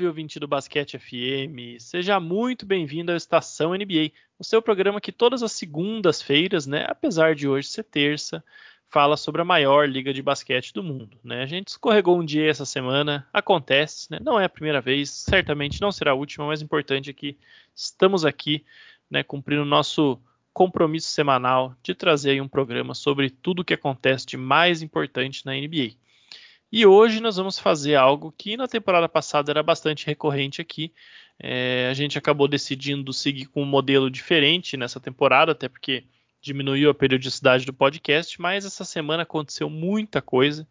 Salve, ouvinte do Basquete FM! Seja muito bem-vindo ao Estação NBA, o seu programa que todas as segundas-feiras, né, apesar de hoje ser terça, fala sobre a maior liga de basquete do mundo. Né? A gente escorregou um dia essa semana, acontece, né? não é a primeira vez, certamente não será a última, mas importante é que estamos aqui né, cumprindo o nosso compromisso semanal de trazer um programa sobre tudo o que acontece de mais importante na NBA. E hoje nós vamos fazer algo que na temporada passada era bastante recorrente aqui. É, a gente acabou decidindo seguir com um modelo diferente nessa temporada, até porque diminuiu a periodicidade do podcast, mas essa semana aconteceu muita coisa,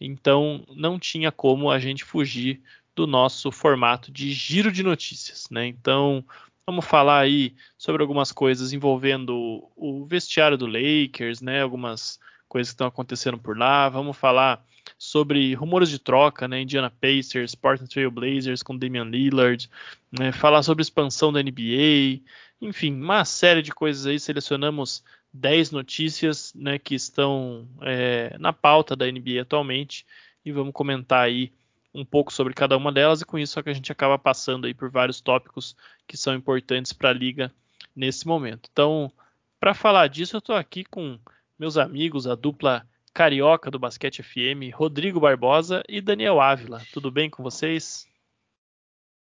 então não tinha como a gente fugir do nosso formato de giro de notícias, né? Então vamos falar aí sobre algumas coisas envolvendo o vestiário do Lakers, né? Algumas coisas que estão acontecendo por lá. Vamos falar sobre rumores de troca, né? Indiana Pacers, Portland Trail Blazers com Damian Lillard, né? falar sobre expansão da NBA, enfim, uma série de coisas aí. Selecionamos 10 notícias né, que estão é, na pauta da NBA atualmente e vamos comentar aí um pouco sobre cada uma delas e com isso é que a gente acaba passando aí por vários tópicos que são importantes para a liga nesse momento. Então, para falar disso, eu estou aqui com meus amigos, a dupla carioca do Basquete FM, Rodrigo Barbosa e Daniel Ávila. Tudo bem com vocês?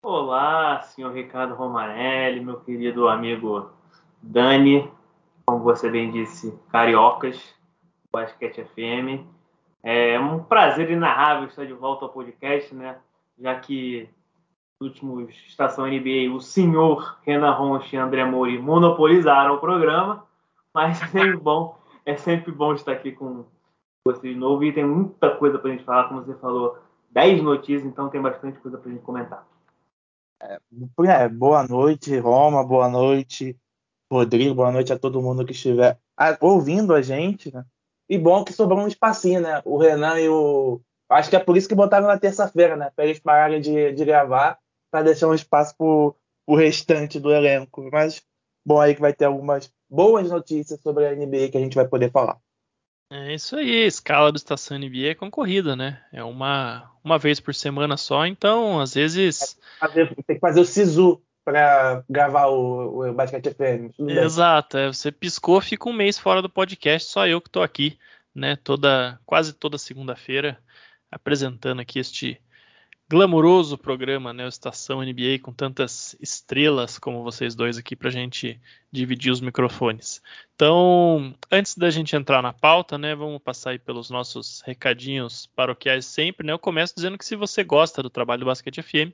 Olá, senhor Ricardo Romanelli, meu querido amigo Dani, como você bem disse, cariocas do Basquete FM. É um prazer inarrável estar de volta ao podcast, né? Já que últimos Estação NBA, o senhor Renan Ronchi e André Mori monopolizaram o programa, mas é sempre bom, é sempre bom estar aqui com você de novo e tem muita coisa para a gente falar, como você falou, 10 notícias, então tem bastante coisa para a gente comentar. É, é, boa noite, Roma, boa noite, Rodrigo, boa noite a todo mundo que estiver ouvindo a gente, né? E bom que sobrou um espacinho, né? O Renan e o. Acho que é por isso que botaram na terça-feira, né? Para eles pararem de, de gravar, para deixar um espaço para o restante do elenco. Mas bom aí que vai ter algumas boas notícias sobre a NBA que a gente vai poder falar. É isso aí, a escala do Estação NBA é concorrida, né? É uma, uma vez por semana só, então às vezes. Tem que fazer o SISU para gravar o, o Basquete FM. Exato, é, você piscou, fica um mês fora do podcast, só eu que estou aqui, né? Toda, quase toda segunda-feira, apresentando aqui este glamouroso programa, né, o Estação NBA, com tantas estrelas como vocês dois aqui para a gente dividir os microfones. Então, antes da gente entrar na pauta, né, vamos passar aí pelos nossos recadinhos paroquiais sempre, né? Eu começo dizendo que se você gosta do trabalho do Basquete FM,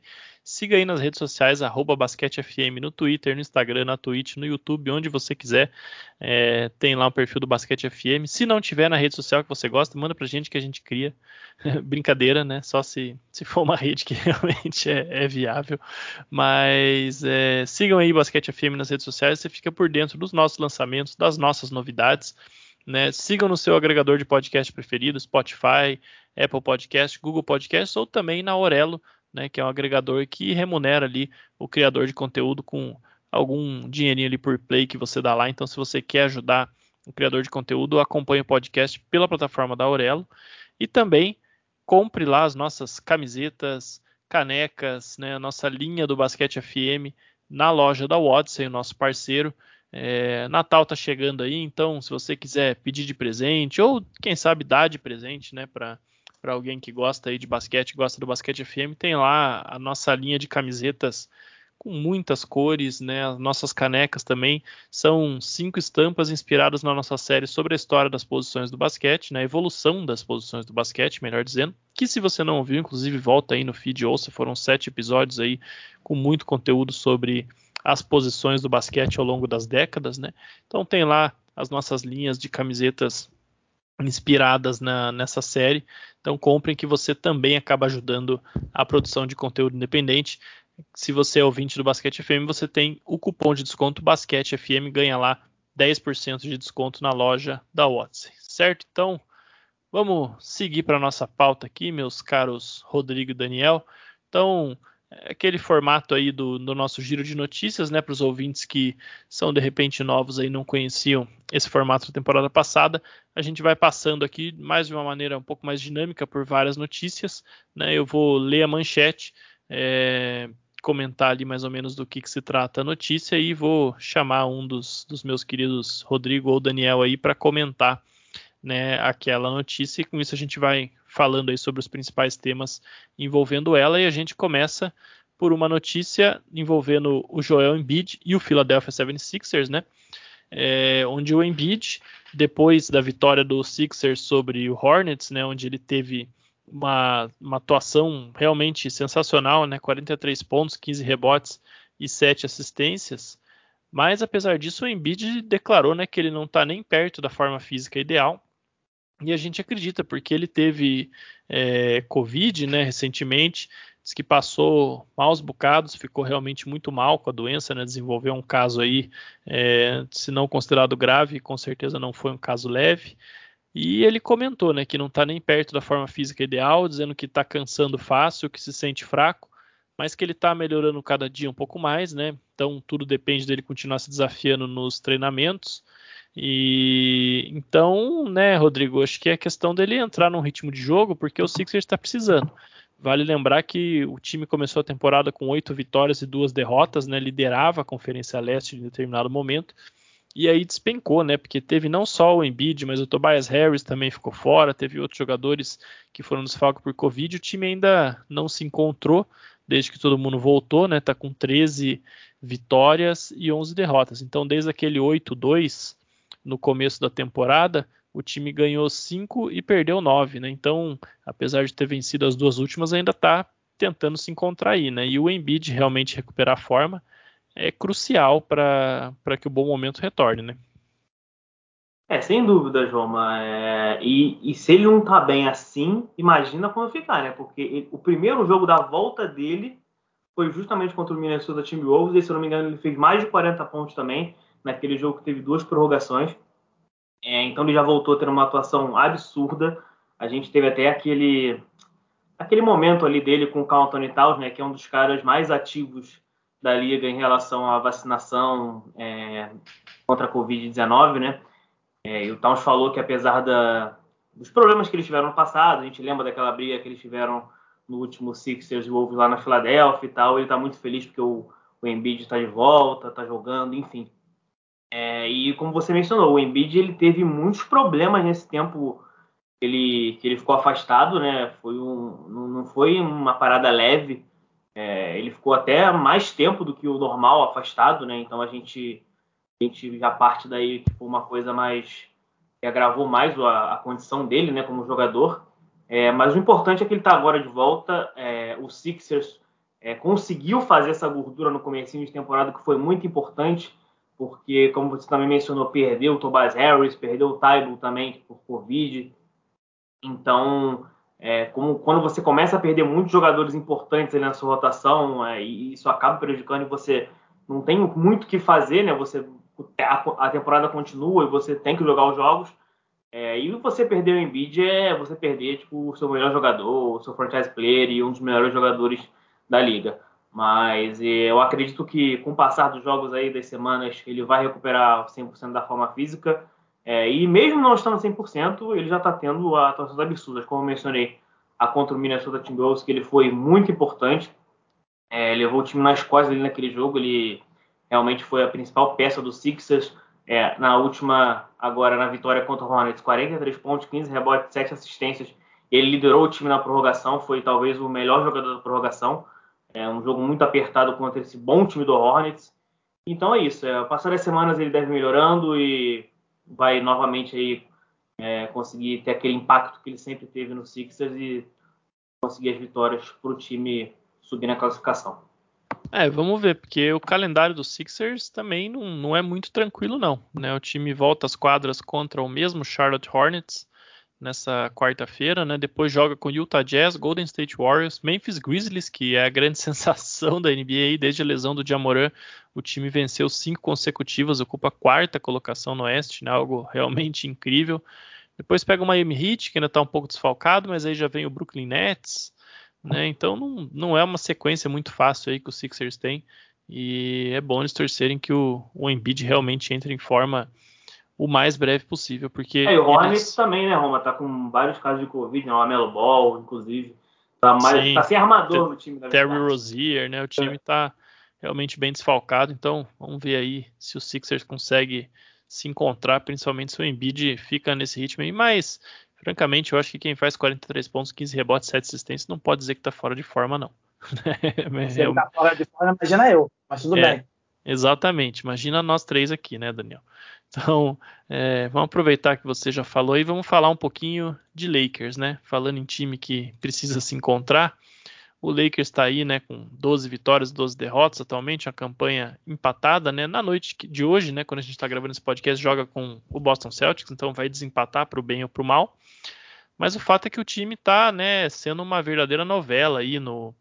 siga aí nas redes sociais, BasqueteFM, no Twitter, no Instagram, na Twitch, no YouTube, onde você quiser. É, tem lá o perfil do Basquete FM. Se não tiver na rede social que você gosta, manda pra gente que a gente cria. Brincadeira, né? Só se, se for uma rede que realmente é, é viável. Mas é, sigam aí Basquete FM nas redes sociais, você fica por dentro dos nossos lançamentos, das nossas novidades. Né? Sigam no seu agregador de podcast preferido, Spotify, Apple Podcast, Google Podcast ou também na Orelo né, que é um agregador que remunera ali o criador de conteúdo com algum dinheirinho ali por play que você dá lá. Então, se você quer ajudar o criador de conteúdo, acompanhe o podcast pela plataforma da Aurelo e também compre lá as nossas camisetas, canecas, né, a nossa linha do Basquete FM na loja da Odyssey, o nosso parceiro. É, Natal tá chegando aí, então se você quiser pedir de presente ou quem sabe dar de presente, né, para para alguém que gosta aí de basquete, gosta do Basquete FM, tem lá a nossa linha de camisetas com muitas cores, né? As nossas canecas também são cinco estampas inspiradas na nossa série sobre a história das posições do basquete, na né? evolução das posições do basquete, melhor dizendo. Que se você não ouviu, inclusive volta aí no feed ouça, foram sete episódios aí com muito conteúdo sobre as posições do basquete ao longo das décadas, né? Então tem lá as nossas linhas de camisetas inspiradas na, nessa série. Então comprem que você também acaba ajudando a produção de conteúdo independente. Se você é ouvinte do Basquete FM, você tem o cupom de desconto Basquete FM, ganha lá 10% de desconto na loja da Watson, certo? Então, vamos seguir para nossa pauta aqui, meus caros Rodrigo e Daniel. Então, aquele formato aí do, do, nosso giro de notícias, né, para os ouvintes que são de repente novos aí não conheciam esse formato da temporada passada. A gente vai passando aqui mais de uma maneira um pouco mais dinâmica por várias notícias, né? Eu vou ler a manchete, é, comentar ali mais ou menos do que, que, se trata a notícia e vou chamar um dos, dos meus queridos Rodrigo ou Daniel aí para comentar né, aquela notícia e com isso a gente vai falando aí sobre os principais temas envolvendo ela e a gente começa por uma notícia envolvendo o Joel Embiid e o Philadelphia 76ers, né? É, onde o Embiid, depois da vitória do Sixers sobre o Hornets, né, onde ele teve uma, uma atuação realmente sensacional, né, 43 pontos, 15 rebotes e 7 assistências, mas apesar disso o Embiid declarou né, que ele não está nem perto da forma física ideal e a gente acredita, porque ele teve é, Covid né, recentemente, diz que passou maus bocados, ficou realmente muito mal com a doença, né, desenvolveu um caso aí, é, se não considerado grave, com certeza não foi um caso leve. E ele comentou né, que não está nem perto da forma física ideal, dizendo que está cansando fácil, que se sente fraco, mas que ele está melhorando cada dia um pouco mais, né? Então tudo depende dele continuar se desafiando nos treinamentos. E então, né, Rodrigo, acho que é questão dele entrar num ritmo de jogo, porque o Sixers está precisando. Vale lembrar que o time começou a temporada com oito vitórias e duas derrotas, né? Liderava a Conferência Leste em determinado momento. E aí despencou, né? Porque teve não só o Embiid, mas o Tobias Harris também ficou fora. Teve outros jogadores que foram desfalques por Covid. O time ainda não se encontrou desde que todo mundo voltou, né? Tá com 13 vitórias e 11 derrotas. Então, desde aquele 8-2 no começo da temporada, o time ganhou 5 e perdeu 9, né? Então, apesar de ter vencido as duas últimas, ainda está tentando se encontrar aí, né? E o Embiid realmente recuperar a forma é crucial para que o bom momento retorne, né? É, sem dúvida, Joma. É, e, e, se ele não tá bem assim, imagina como ficar, né? Porque ele, o primeiro jogo da volta dele foi justamente contra o Minnesota Timberwolves, e se eu não me engano ele fez mais de 40 pontos também naquele jogo que teve duas prorrogações. É, então ele já voltou a ter uma atuação absurda. A gente teve até aquele aquele momento ali dele com o Carl Anthony Towns, né, que é um dos caras mais ativos da liga em relação à vacinação é, contra a Covid-19, né? É, e o Towns falou que apesar da, dos problemas que eles tiveram no passado, a gente lembra daquela briga que eles tiveram no último Sixers Wolves lá na Filadélfia e tal, ele está muito feliz porque o, o Embiid está de volta, está jogando, enfim. É, e como você mencionou, o Embiid ele teve muitos problemas nesse tempo que ele, que ele ficou afastado, né? Foi um, não foi uma parada leve. É, ele ficou até mais tempo do que o normal afastado, né? Então a gente, a gente já parte daí que foi uma coisa mais que agravou mais a, a condição dele, né? Como jogador. É, mas o importante é que ele está agora de volta. É, o Sixers é, conseguiu fazer essa gordura no começo de temporada que foi muito importante porque, como você também mencionou, perdeu o Tobias Harris, perdeu o Taibo também por Covid. Então, é, como, quando você começa a perder muitos jogadores importantes na sua rotação, é, e isso acaba prejudicando e você não tem muito o que fazer, né? Você, a, a, temporada continua e você tem que jogar os jogos. É, e você perder o Embiid é você perder tipo, o seu melhor jogador, o seu franchise player e um dos melhores jogadores da liga. Mas eu acredito que com o passar dos jogos aí das semanas, ele vai recuperar 100% da forma física. É, e mesmo não estando 100%, ele já está tendo atuações absurdas. Como eu mencionei, a contra o Minnesota Timberwolves, que ele foi muito importante. É, levou o time nas costas ali naquele jogo. Ele realmente foi a principal peça do Sixers. É, na última, agora na vitória contra o Hornets, 43 pontos, 15 rebotes, 7 assistências. Ele liderou o time na prorrogação, foi talvez o melhor jogador da prorrogação. É um jogo muito apertado contra esse bom time do Hornets. Então é isso. É, passar as semanas ele deve melhorando e vai novamente aí é, conseguir ter aquele impacto que ele sempre teve no Sixers e conseguir as vitórias para o time subir na classificação. É, vamos ver, porque o calendário dos Sixers também não, não é muito tranquilo, não. Né? O time volta às quadras contra o mesmo Charlotte Hornets, nessa quarta-feira, né? Depois joga com Utah Jazz, Golden State Warriors, Memphis Grizzlies, que é a grande sensação da NBA desde a lesão do Jamoran. O time venceu cinco consecutivas, ocupa a quarta colocação no Oeste, né? algo realmente incrível. Depois pega o Miami Heat, que ainda está um pouco desfalcado, mas aí já vem o Brooklyn Nets, né? Então não, não é uma sequência muito fácil aí que os Sixers têm. E é bom eles torcerem que o, o Embiid realmente entre em forma o mais breve possível, porque... É, o Hornets eles... também, né, Roma? Tá com vários casos de Covid, né? O Amelo Ball, inclusive. Tá, mais, tá sem armador no time, da Terry Rozier, né? O time é. tá realmente bem desfalcado, então vamos ver aí se o Sixers consegue se encontrar, principalmente se o Embiid fica nesse ritmo aí, mas francamente eu acho que quem faz 43 pontos, 15 rebotes, 7 assistências não pode dizer que tá fora de forma não. Se ele tá fora de forma, imagina eu, mas tudo é, bem. Exatamente, imagina nós três aqui, né, Daniel? Então, é, vamos aproveitar que você já falou e vamos falar um pouquinho de Lakers, né? Falando em time que precisa se encontrar. O Lakers está aí, né, com 12 vitórias, 12 derrotas atualmente, uma campanha empatada, né? Na noite de hoje, né, quando a gente está gravando esse podcast, joga com o Boston Celtics, então vai desempatar para o bem ou para o mal. Mas o fato é que o time está, né, sendo uma verdadeira novela aí no,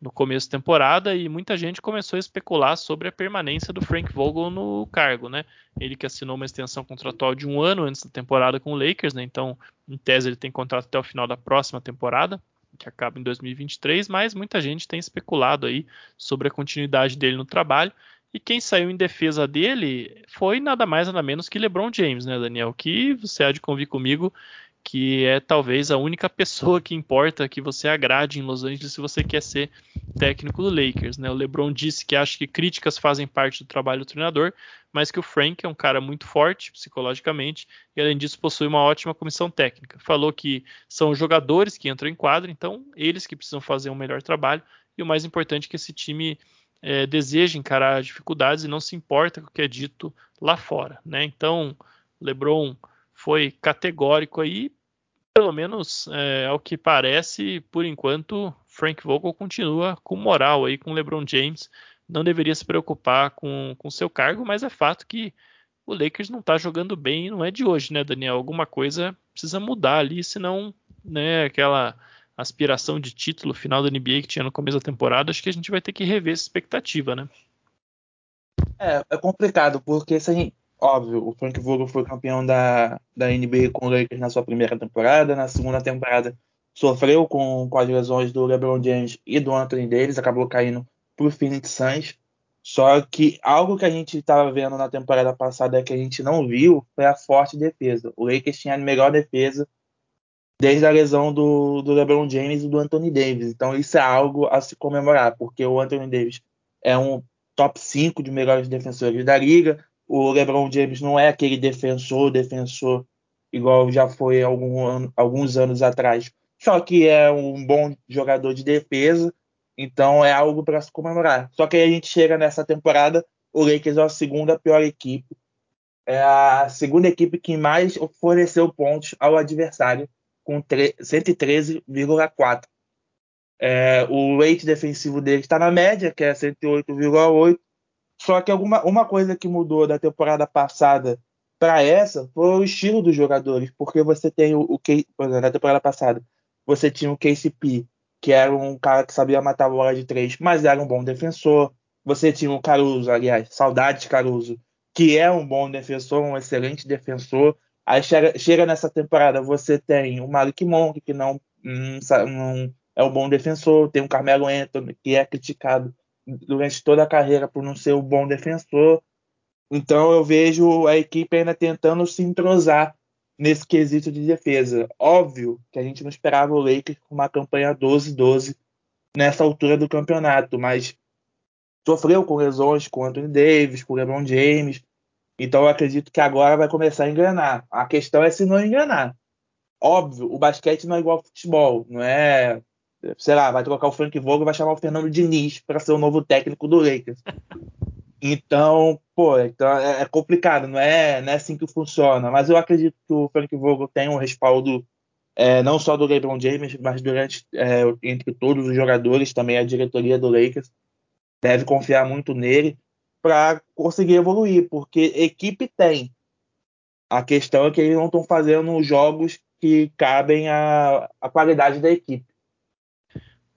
no começo da temporada e muita gente começou a especular sobre a permanência do Frank Vogel no cargo, né? Ele que assinou uma extensão contratual de um ano antes da temporada com o Lakers, né? Então, em tese, ele tem contrato até o final da próxima temporada, que acaba em 2023, mas muita gente tem especulado aí sobre a continuidade dele no trabalho. E quem saiu em defesa dele foi nada mais nada menos que LeBron James, né, Daniel? Que você há de convir comigo que é talvez a única pessoa que importa que você agrade em Los Angeles se você quer ser técnico do Lakers. Né? O LeBron disse que acha que críticas fazem parte do trabalho do treinador, mas que o Frank é um cara muito forte psicologicamente e além disso possui uma ótima comissão técnica. Falou que são os jogadores que entram em quadro, então eles que precisam fazer um melhor trabalho e o mais importante é que esse time é, deseja encarar dificuldades e não se importa com o que é dito lá fora. Né? Então, LeBron foi categórico aí, pelo menos é, ao que parece, por enquanto, Frank Vogel continua com moral aí com LeBron James. Não deveria se preocupar com, com seu cargo, mas é fato que o Lakers não está jogando bem, não é de hoje, né, Daniel? Alguma coisa precisa mudar ali, senão, né, aquela aspiração de título final da NBA que tinha no começo da temporada, acho que a gente vai ter que rever essa expectativa, né? É, é complicado, porque se a gente, óbvio, o Frank Vogel foi campeão da, da NBA com o Lakers na sua primeira temporada. Na segunda temporada sofreu com, com as lesões do LeBron James e do Anthony Davis, acabou caindo para o Phoenix Suns. Só que algo que a gente estava vendo na temporada passada que a gente não viu foi a forte defesa. O Lakers tinha a melhor defesa desde a lesão do, do LeBron James e do Anthony Davis. Então isso é algo a se comemorar, porque o Anthony Davis é um top 5 de melhores defensores da liga, o LeBron James não é aquele defensor, defensor igual já foi algum, alguns anos atrás. Só que é um bom jogador de defesa, então é algo para se comemorar. Só que aí a gente chega nessa temporada, o Lakers é a segunda pior equipe, é a segunda equipe que mais forneceu pontos ao adversário, com 113,4. É, o rate defensivo dele está na média, que é 108,8, só que alguma, uma coisa que mudou da temporada passada para essa foi o estilo dos jogadores, porque você tem o, o exemplo, na temporada passada você tinha o KCP, que era um cara que sabia matar a bola de três, mas era um bom defensor. Você tinha o Caruso, aliás, saudade de Caruso, que é um bom defensor, um excelente defensor. Aí chega, chega nessa temporada, você tem o Malik Monk, que não, não, não é um bom defensor, tem o Carmelo Anthony, que é criticado durante toda a carreira por não ser um bom defensor. Então eu vejo a equipe ainda tentando se entrosar nesse quesito de defesa. Óbvio que a gente não esperava o Lakers com uma campanha 12-12 nessa altura do campeonato, mas sofreu com lesões com Anthony Davis, com LeBron James. Então eu acredito que agora vai começar a enganar. A questão é se não enganar. Óbvio, o basquete não é igual ao futebol, não é sei lá, vai trocar o Frank Vogel e vai chamar o Fernando Diniz para ser o novo técnico do Lakers. Então, pô, então é, é complicado, não é, não é assim que funciona. Mas eu acredito que o Frank Vogel tem um respaldo é, não só do LeBron James, mas durante é, entre todos os jogadores, também a diretoria do Lakers deve confiar muito nele para conseguir evoluir, porque equipe tem. A questão é que eles não estão fazendo jogos que cabem à, à qualidade da equipe.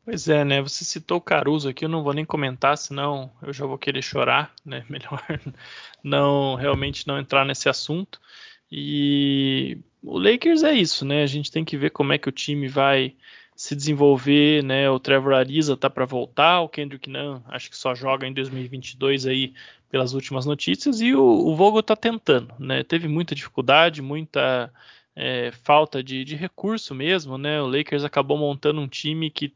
Pois é, né? Você citou o Caruso aqui, eu não vou nem comentar, senão eu já vou querer chorar, né? Melhor não realmente não entrar nesse assunto. E o Lakers é isso, né? A gente tem que ver como é que o time vai se desenvolver, né? O Trevor Ariza tá para voltar, o Kendrick Nunn acho que só joga em 2022 aí pelas últimas notícias e o, o Vogel tá tentando, né? Teve muita dificuldade, muita é, falta de, de recurso mesmo, né? O Lakers acabou montando um time que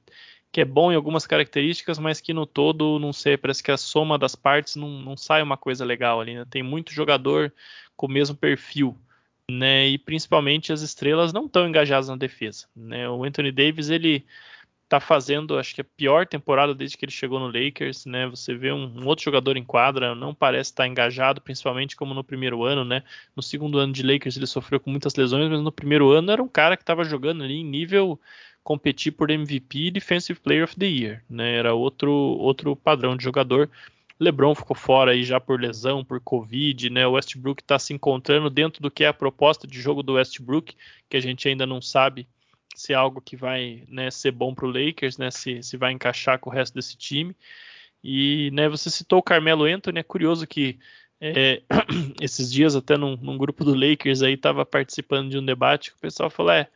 que é bom em algumas características, mas que no todo, não sei, parece que a soma das partes não, não sai uma coisa legal ali, né? Tem muito jogador com o mesmo perfil, né? E principalmente as estrelas não estão engajadas na defesa, né? O Anthony Davis, ele tá fazendo, acho que a pior temporada desde que ele chegou no Lakers, né? Você vê um, um outro jogador em quadra, não parece estar engajado, principalmente como no primeiro ano, né? No segundo ano de Lakers ele sofreu com muitas lesões, mas no primeiro ano era um cara que estava jogando ali em nível competir por MVP e Defensive Player of the Year, né? Era outro outro padrão de jogador. LeBron ficou fora aí já por lesão, por Covid, né? O Westbrook está se encontrando dentro do que é a proposta de jogo do Westbrook, que a gente ainda não sabe se é algo que vai né, ser bom para o Lakers, né? Se, se vai encaixar com o resto desse time. E né, você citou o Carmelo Anthony, é curioso que é, esses dias até num, num, grupo do Lakers aí estava participando de um debate que o pessoal falou, é,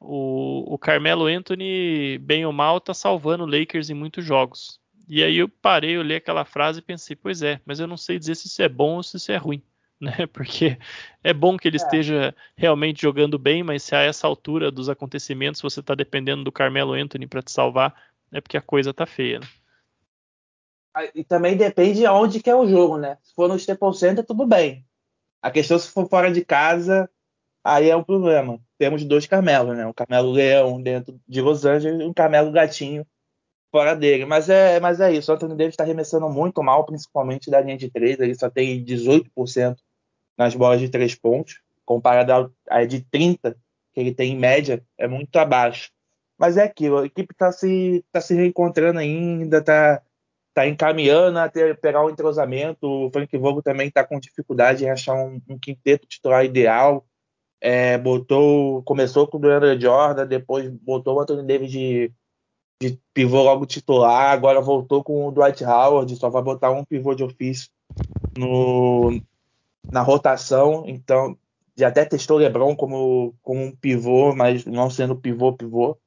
o, o Carmelo Anthony, bem ou mal, tá salvando o Lakers em muitos jogos. E aí eu parei, eu li aquela frase e pensei, pois é, mas eu não sei dizer se isso é bom ou se isso é ruim, né? Porque é bom que ele é. esteja realmente jogando bem, mas se a essa altura dos acontecimentos você está dependendo do Carmelo Anthony para te salvar, é porque a coisa tá feia. Né? Ah, e também depende de onde que é o jogo, né? Se for no Staples Center, tudo bem. A questão se for fora de casa, aí é um problema. Temos dois Carmelos, né? Um Carmelo Leão dentro de Los Angeles e um Carmelo Gatinho fora dele. Mas é, mas é isso. O Anthony Davis está arremessando muito mal, principalmente da linha de três. Ele só tem 18% nas bolas de três pontos, comparado a de 30% que ele tem em média, é muito abaixo. Mas é aquilo, a equipe está se, tá se reencontrando ainda, está tá encaminhando a ter, pegar um entrosamento. O Frank Vogel também está com dificuldade em achar um, um quinteto titular ideal é, botou, começou com o Deandre Jordan, depois botou o Anthony Davis de, de pivô logo titular, agora voltou com o Dwight Howard, só vai botar um pivô de ofício no, na rotação, então já até testou o LeBron como, como um pivô, mas não sendo pivô, pivô.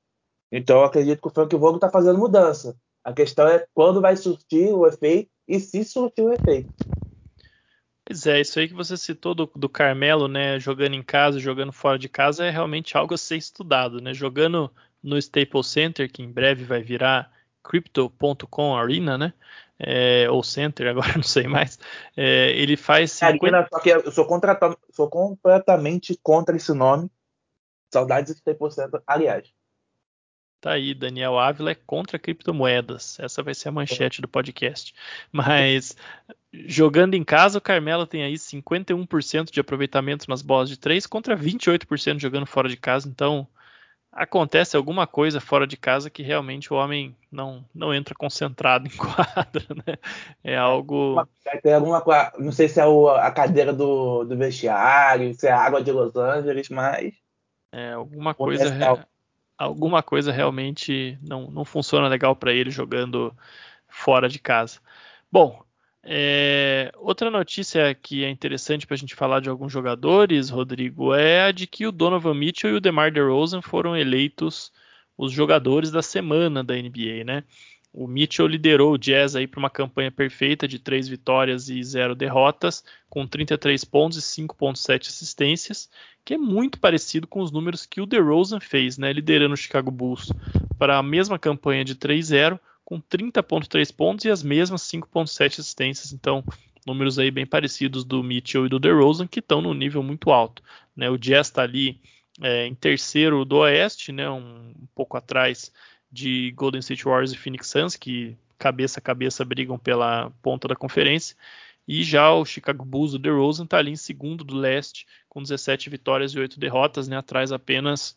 Então eu acredito que o Frank Vogel está fazendo mudança. A questão é quando vai surtir o efeito e se surtir o efeito. Pois é, isso aí que você citou do, do, Carmelo, né, jogando em casa, jogando fora de casa, é realmente algo a ser estudado, né? Jogando no Staples Center, que em breve vai virar Crypto.com Arena, né? É, ou Center, agora não sei mais. É, ele faz 50... Arena, só que eu sou, sou completamente contra esse nome. Saudades do Staples Center, aliás. Tá aí, Daniel Ávila é contra criptomoedas. Essa vai ser a manchete do podcast. Mas jogando em casa, o Carmelo tem aí 51% de aproveitamento nas bolas de 3 contra 28% jogando fora de casa. Então, acontece alguma coisa fora de casa que realmente o homem não, não entra concentrado em quadra, né? É algo. Tem alguma Não sei se é a cadeira do, do vestiário, se é a água de Los Angeles, mas. É, alguma coisa alguma coisa realmente não, não funciona legal para ele jogando fora de casa. Bom, é, outra notícia que é interessante para a gente falar de alguns jogadores, Rodrigo, é a de que o Donovan Mitchell e o DeMar DeRozan foram eleitos os jogadores da semana da NBA, né? O Mitchell liderou o Jazz aí para uma campanha perfeita de três vitórias e zero derrotas, com 33 pontos e 5.7 assistências, que é muito parecido com os números que o DeRozan fez, né, liderando o Chicago Bulls para a mesma campanha de 3-0, com 30.3 pontos e as mesmas 5.7 assistências. Então, números aí bem parecidos do Mitchell e do DeRozan, que estão no nível muito alto. Né? O Jazz está ali é, em terceiro do Oeste, né, um, um pouco atrás de Golden State Warriors e Phoenix Suns, que cabeça a cabeça brigam pela ponta da conferência. E já o Chicago Bulls, o DeRozan, está ali em segundo do leste, com 17 vitórias e 8 derrotas, né, atrás apenas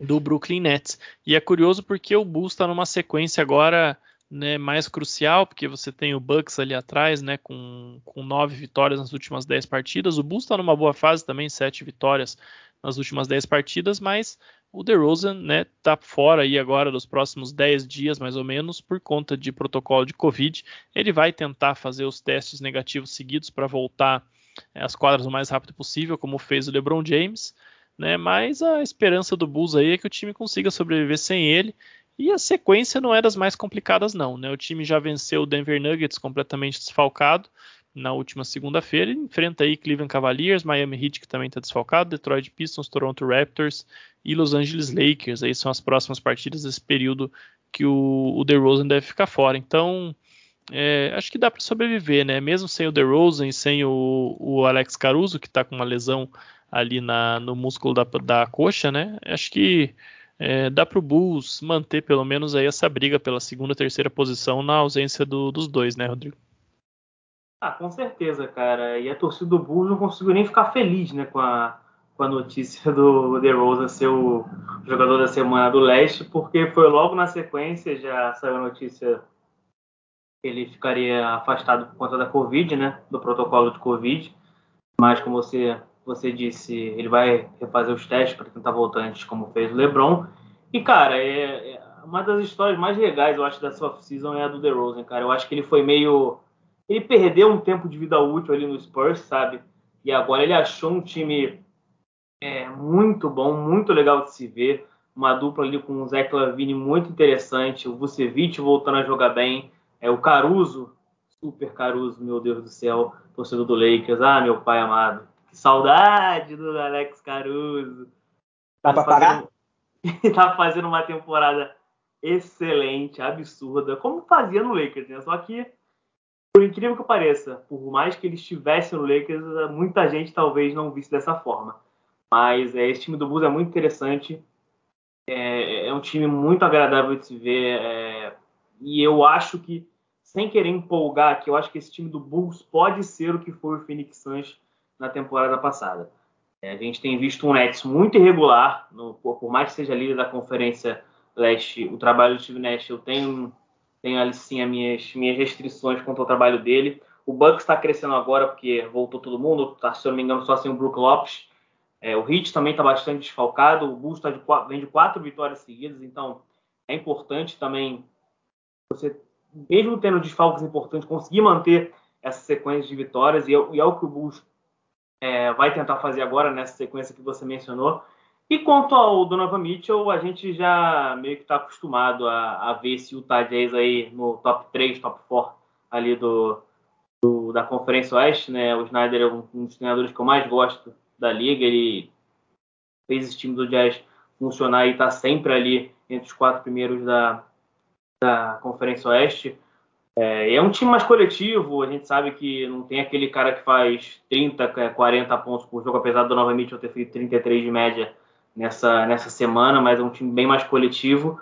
do Brooklyn Nets. E é curioso porque o Bulls está numa sequência agora né, mais crucial, porque você tem o Bucks ali atrás, né, com, com nove vitórias nas últimas 10 partidas. O Bulls está numa boa fase também, sete vitórias nas últimas 10 partidas, mas o DeRozan né, tá fora aí agora dos próximos 10 dias, mais ou menos, por conta de protocolo de Covid. Ele vai tentar fazer os testes negativos seguidos para voltar é, às quadras o mais rápido possível, como fez o LeBron James. Né? Mas a esperança do Bulls aí é que o time consiga sobreviver sem ele. E a sequência não é das mais complicadas, não. Né? O time já venceu o Denver Nuggets completamente desfalcado na última segunda-feira. Enfrenta aí Cleveland Cavaliers, Miami Heat, que também está desfalcado, Detroit Pistons, Toronto Raptors e Los Angeles Lakers. Aí são as próximas partidas desse período que o, o DeRozan deve ficar fora. Então, é, acho que dá para sobreviver, né? Mesmo sem o DeRozan e sem o, o Alex Caruso, que está com uma lesão ali na, no músculo da, da coxa, né? Acho que é, dá para o Bulls manter pelo menos aí essa briga pela segunda, terceira posição na ausência do, dos dois, né, Rodrigo? Ah, com certeza, cara. E a torcida do Bulls não conseguiu nem ficar feliz, né, com a, com a notícia do DeRozan ser o jogador da semana do leste, porque foi logo na sequência, já saiu a notícia que ele ficaria afastado por conta da Covid, né, do protocolo de Covid. Mas, como você você disse, ele vai refazer os testes para tentar voltar antes, como fez o LeBron. E, cara, é, é uma das histórias mais legais, eu acho, dessa off-season é a do DeRozan, cara. Eu acho que ele foi meio... Ele perdeu um tempo de vida útil ali no Spurs, sabe? E agora ele achou um time é, muito bom, muito legal de se ver. Uma dupla ali com o Zach Lavine muito interessante. O Vucevic voltando a jogar bem. É, o Caruso, super Caruso, meu Deus do céu, torcedor do Lakers. Ah, meu pai amado Saudade do Alex Caruso. Dá pra parar? tá fazendo uma temporada excelente, absurda, como fazia no Lakers, né? Só que, por incrível que pareça, por mais que ele estivesse no Lakers, muita gente talvez não visse dessa forma. Mas é, esse time do Bulls é muito interessante. É, é um time muito agradável de se ver. É, e eu acho que, sem querer empolgar, que eu acho que esse time do Bulls pode ser o que foi o Phoenix Suns na temporada passada. É, a gente tem visto um Nets muito irregular, no, por mais que seja líder da Conferência Leste, o trabalho do Steve Nash, eu tenho, tenho ali sim as minhas, minhas restrições quanto ao trabalho dele. O Bucks está crescendo agora porque voltou todo mundo, tá, se eu não me engano, só sem o Brook Lopes. É, o Heat também está bastante desfalcado, o Bulls tá de, vem de quatro vitórias seguidas, então é importante também você, mesmo tendo desfalques importantes, conseguir manter essa sequência de vitórias, e é, e é o que o Bulls é, vai tentar fazer agora nessa sequência que você mencionou. E quanto ao Donovan Mitchell, a gente já meio que está acostumado a, a, ver se o Jazz aí no top 3, top 4 ali do, do, da Conferência Oeste, né? O Snyder é um, um dos treinadores que eu mais gosto da liga. Ele fez esse time do Jazz funcionar e está sempre ali entre os quatro primeiros da, da Conferência Oeste. É, é um time mais coletivo, a gente sabe que não tem aquele cara que faz 30, 40 é, pontos por jogo, apesar do novamente eu ter feito 33 de média nessa, nessa semana, mas é um time bem mais coletivo.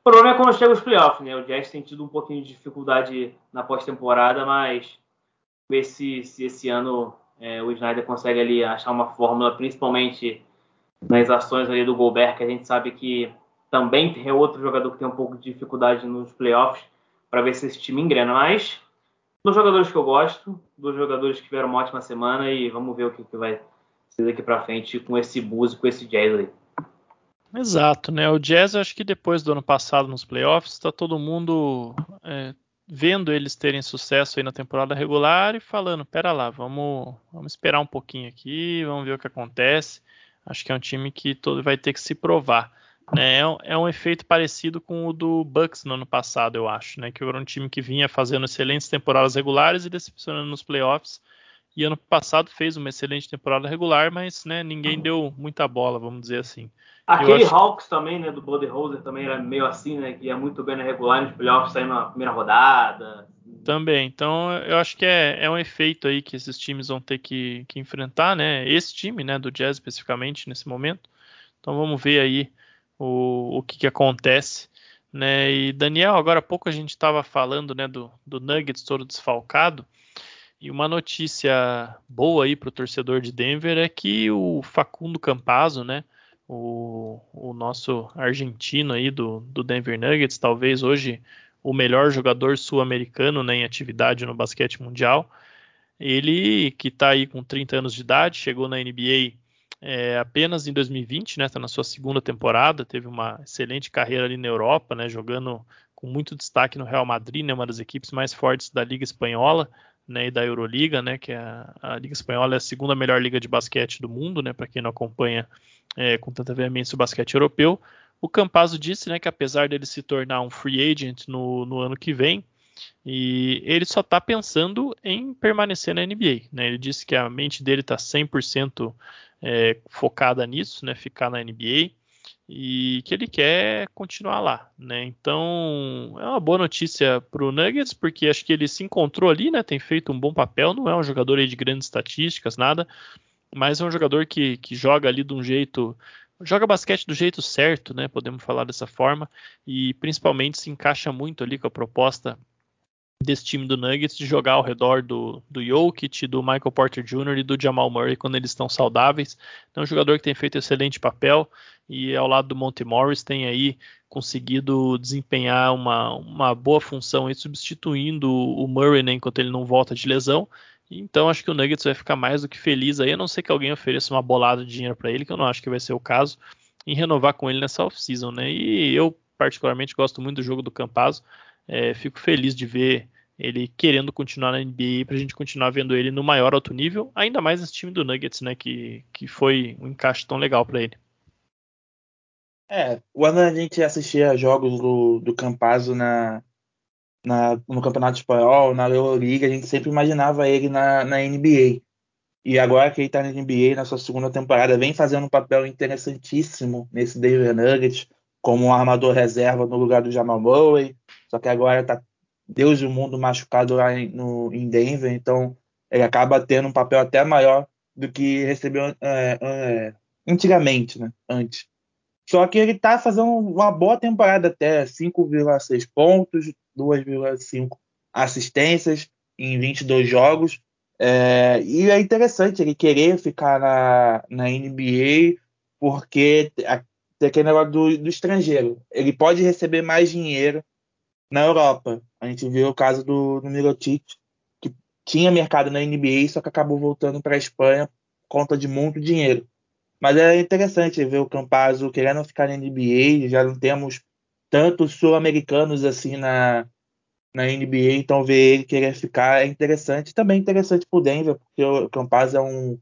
O problema é quando chega os playoffs, né? O Jazz tem tido um pouquinho de dificuldade na pós-temporada, mas ver se, se esse ano é, o Snyder consegue ali achar uma fórmula, principalmente nas ações ali do Gobert, que a gente sabe que também é outro jogador que tem um pouco de dificuldade nos playoffs para ver se esse time engrena. Mas dos jogadores que eu gosto, dos jogadores que tiveram uma ótima semana e vamos ver o que, que vai ser daqui para frente com esse Buzz com esse Jazz aí. Exato, né? O Jazz, acho que depois do ano passado nos playoffs, está todo mundo é, vendo eles terem sucesso aí na temporada regular e falando: pera lá, vamos, vamos esperar um pouquinho aqui, vamos ver o que acontece. Acho que é um time que todo vai ter que se provar. Né? É, é, um efeito parecido com o do Bucks no ano passado, eu acho, né? Que era um time que vinha fazendo excelentes temporadas regulares e decepcionando nos playoffs. E ano passado fez uma excelente temporada regular, mas né, ninguém deu muita bola, vamos dizer assim. Aquele acho... Hawks também, né, do Roser também era meio assim, né, que ia muito bem na regular nos playoffs, saindo na primeira rodada. Também, então eu acho que é, é um efeito aí que esses times vão ter que, que enfrentar, né, esse time, né, do Jazz especificamente nesse momento. Então vamos ver aí o, o que, que acontece. Né? E Daniel, agora há pouco a gente estava falando né, do, do Nuggets todo desfalcado. E uma notícia boa aí para o torcedor de Denver é que o Facundo Campazzo, né, o, o nosso argentino aí do, do Denver Nuggets, talvez hoje o melhor jogador sul-americano né, em atividade no basquete mundial. Ele que está aí com 30 anos de idade, chegou na NBA é, apenas em 2020, né? Está na sua segunda temporada, teve uma excelente carreira ali na Europa, né? Jogando com muito destaque no Real Madrid, né? Uma das equipes mais fortes da Liga Espanhola né, e da Euroliga, né, que é a, a, Liga Espanhola é a segunda melhor liga de basquete do mundo, né, para quem não acompanha é, com tanta veemência o basquete europeu. O Campazzo disse né, que apesar dele se tornar um free agent no, no ano que vem, e ele só está pensando em permanecer na NBA. Né? Ele disse que a mente dele está 100% é, focada nisso, né? ficar na NBA, e que ele quer continuar lá. Né? Então é uma boa notícia para o Nuggets, porque acho que ele se encontrou ali, né? tem feito um bom papel, não é um jogador de grandes estatísticas, nada, mas é um jogador que, que joga ali de um jeito joga basquete do jeito certo, né? Podemos falar dessa forma, e principalmente se encaixa muito ali com a proposta desse time do Nuggets de jogar ao redor do, do Jokic, do Michael Porter Jr. e do Jamal Murray quando eles estão saudáveis. É um jogador que tem feito excelente papel e ao lado do Monte Morris tem aí conseguido desempenhar uma, uma boa função aí, substituindo o Murray né, enquanto ele não volta de lesão. Então acho que o Nuggets vai ficar mais do que feliz aí, a não ser que alguém ofereça uma bolada de dinheiro para ele, que eu não acho que vai ser o caso, em renovar com ele nessa off-season, né? E eu particularmente gosto muito do jogo do Campazzo. É, fico feliz de ver ele querendo continuar na NBA para a gente continuar vendo ele no maior alto nível, ainda mais nesse time do Nuggets, né? Que, que foi um encaixe tão legal para ele. É, quando a gente assistia jogos do, do Campazzo na, na, no Campeonato Espanhol, na Euroliga, a gente sempre imaginava ele na, na NBA. E agora que ele está na NBA, na sua segunda temporada, vem fazendo um papel interessantíssimo nesse Denver Nuggets, como um armador reserva no lugar do Jamal Murray, só que agora tá Deus e o mundo machucado lá em, no, em Denver, então ele acaba tendo um papel até maior do que recebeu é, é, antigamente, né? Antes. Só que ele tá fazendo uma boa temporada até 5,6 pontos, 2,5 assistências em 22 jogos. É, e é interessante ele querer ficar na, na NBA porque tem aquele negócio do, do estrangeiro. Ele pode receber mais dinheiro na Europa. A gente viu o caso do, do Mirotic, que tinha mercado na NBA, só que acabou voltando para a Espanha por conta de muito dinheiro. Mas é interessante ver o Campazzo querendo ficar na NBA, já não temos tantos sul-americanos assim na, na NBA, então ver ele querer ficar é interessante. Também interessante pro Denver, porque o Campazzo é um,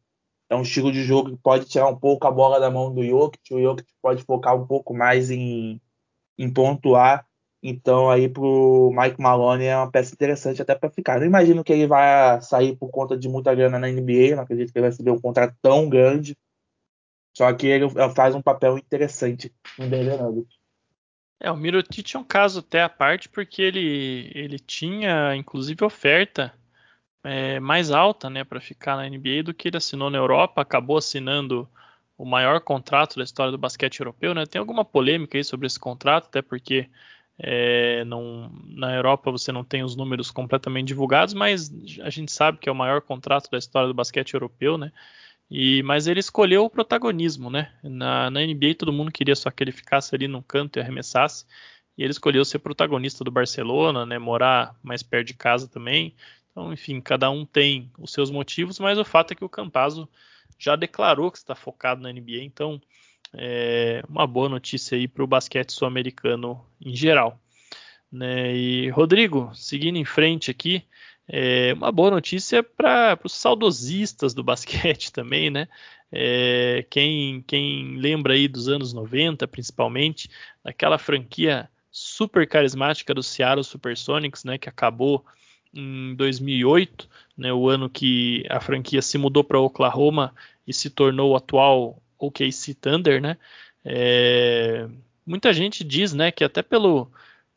é um estilo de jogo que pode tirar um pouco a bola da mão do Jokic, o Jokic pode focar um pouco mais em, em pontuar então, aí pro Mike Maloney é uma peça interessante até para ficar. Não imagino que ele vai sair por conta de muita grana na NBA, não acredito que ele vai receber um contrato tão grande. Só que ele faz um papel interessante no Denver Nuggets. É, o Mirotic é um caso até à parte, porque ele, ele tinha, inclusive, oferta é, mais alta né, para ficar na NBA do que ele assinou na Europa, acabou assinando o maior contrato da história do basquete europeu. Né? Tem alguma polêmica aí sobre esse contrato, até porque é, não, na Europa você não tem os números completamente divulgados, mas a gente sabe que é o maior contrato da história do basquete europeu, né? E, mas ele escolheu o protagonismo, né? Na, na, NBA todo mundo queria só que ele ficasse ali no canto e arremessasse, e ele escolheu ser protagonista do Barcelona, né? Morar mais perto de casa também. Então, enfim, cada um tem os seus motivos, mas o fato é que o Campazzo já declarou que está focado na NBA, então é uma boa notícia aí para o basquete sul-americano em geral. Né? E Rodrigo, seguindo em frente aqui, é uma boa notícia para os saudosistas do basquete também, né? É, quem, quem lembra aí dos anos 90, principalmente, daquela franquia super carismática do Seattle Supersonics, né? Que acabou em 2008, né? O ano que a franquia se mudou para Oklahoma e se tornou o atual OKC Thunder, né? É, muita gente diz, né, que até pelo,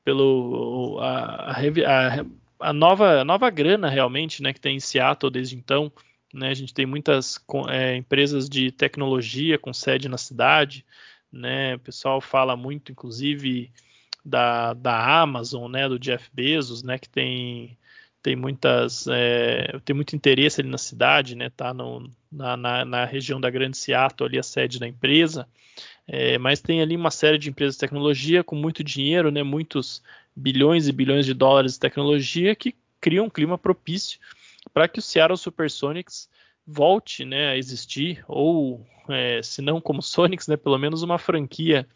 pelo a, a, a, nova, a nova grana realmente, né, que tem em Seattle desde então, né? A gente tem muitas é, empresas de tecnologia com sede na cidade, né? O pessoal fala muito, inclusive da, da Amazon, né, do Jeff Bezos, né, que tem tem muitas é, tem muito interesse ali na cidade, né? Tá no, na, na, na, região da Grande Seattle ali a sede da empresa, é, mas tem ali uma série de empresas de tecnologia com muito dinheiro, né? Muitos bilhões e bilhões de dólares de tecnologia que criam um clima propício para que o Seattle Supersonics volte, né, a existir ou é, se não como Sonics, né, pelo menos uma franquia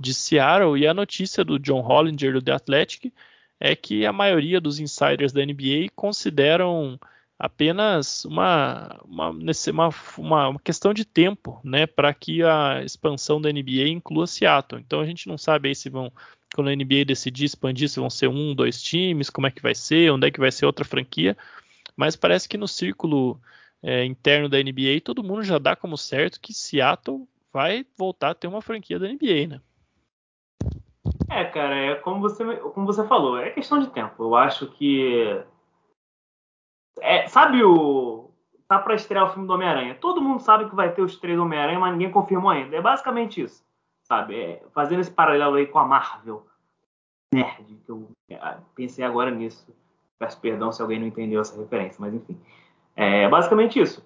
de Seattle. E a notícia do John Hollinger do The Athletic é que a maioria dos insiders da NBA consideram apenas uma, uma, uma, uma questão de tempo né, para que a expansão da NBA inclua Seattle. Então a gente não sabe aí se vão, quando a NBA decidir expandir, se vão ser um, dois times, como é que vai ser, onde é que vai ser outra franquia, mas parece que no círculo é, interno da NBA todo mundo já dá como certo que Seattle vai voltar a ter uma franquia da NBA, né? É, cara, é como você, como você falou, é questão de tempo. Eu acho que é, sabe o. Tá pra estrear o filme do Homem-Aranha. Todo mundo sabe que vai ter os três Homem-Aranha, mas ninguém confirmou ainda. É basicamente isso. Sabe? É, fazendo esse paralelo aí com a Marvel. Nerd, que eu é, pensei agora nisso. Peço perdão se alguém não entendeu essa referência, mas enfim. É basicamente isso.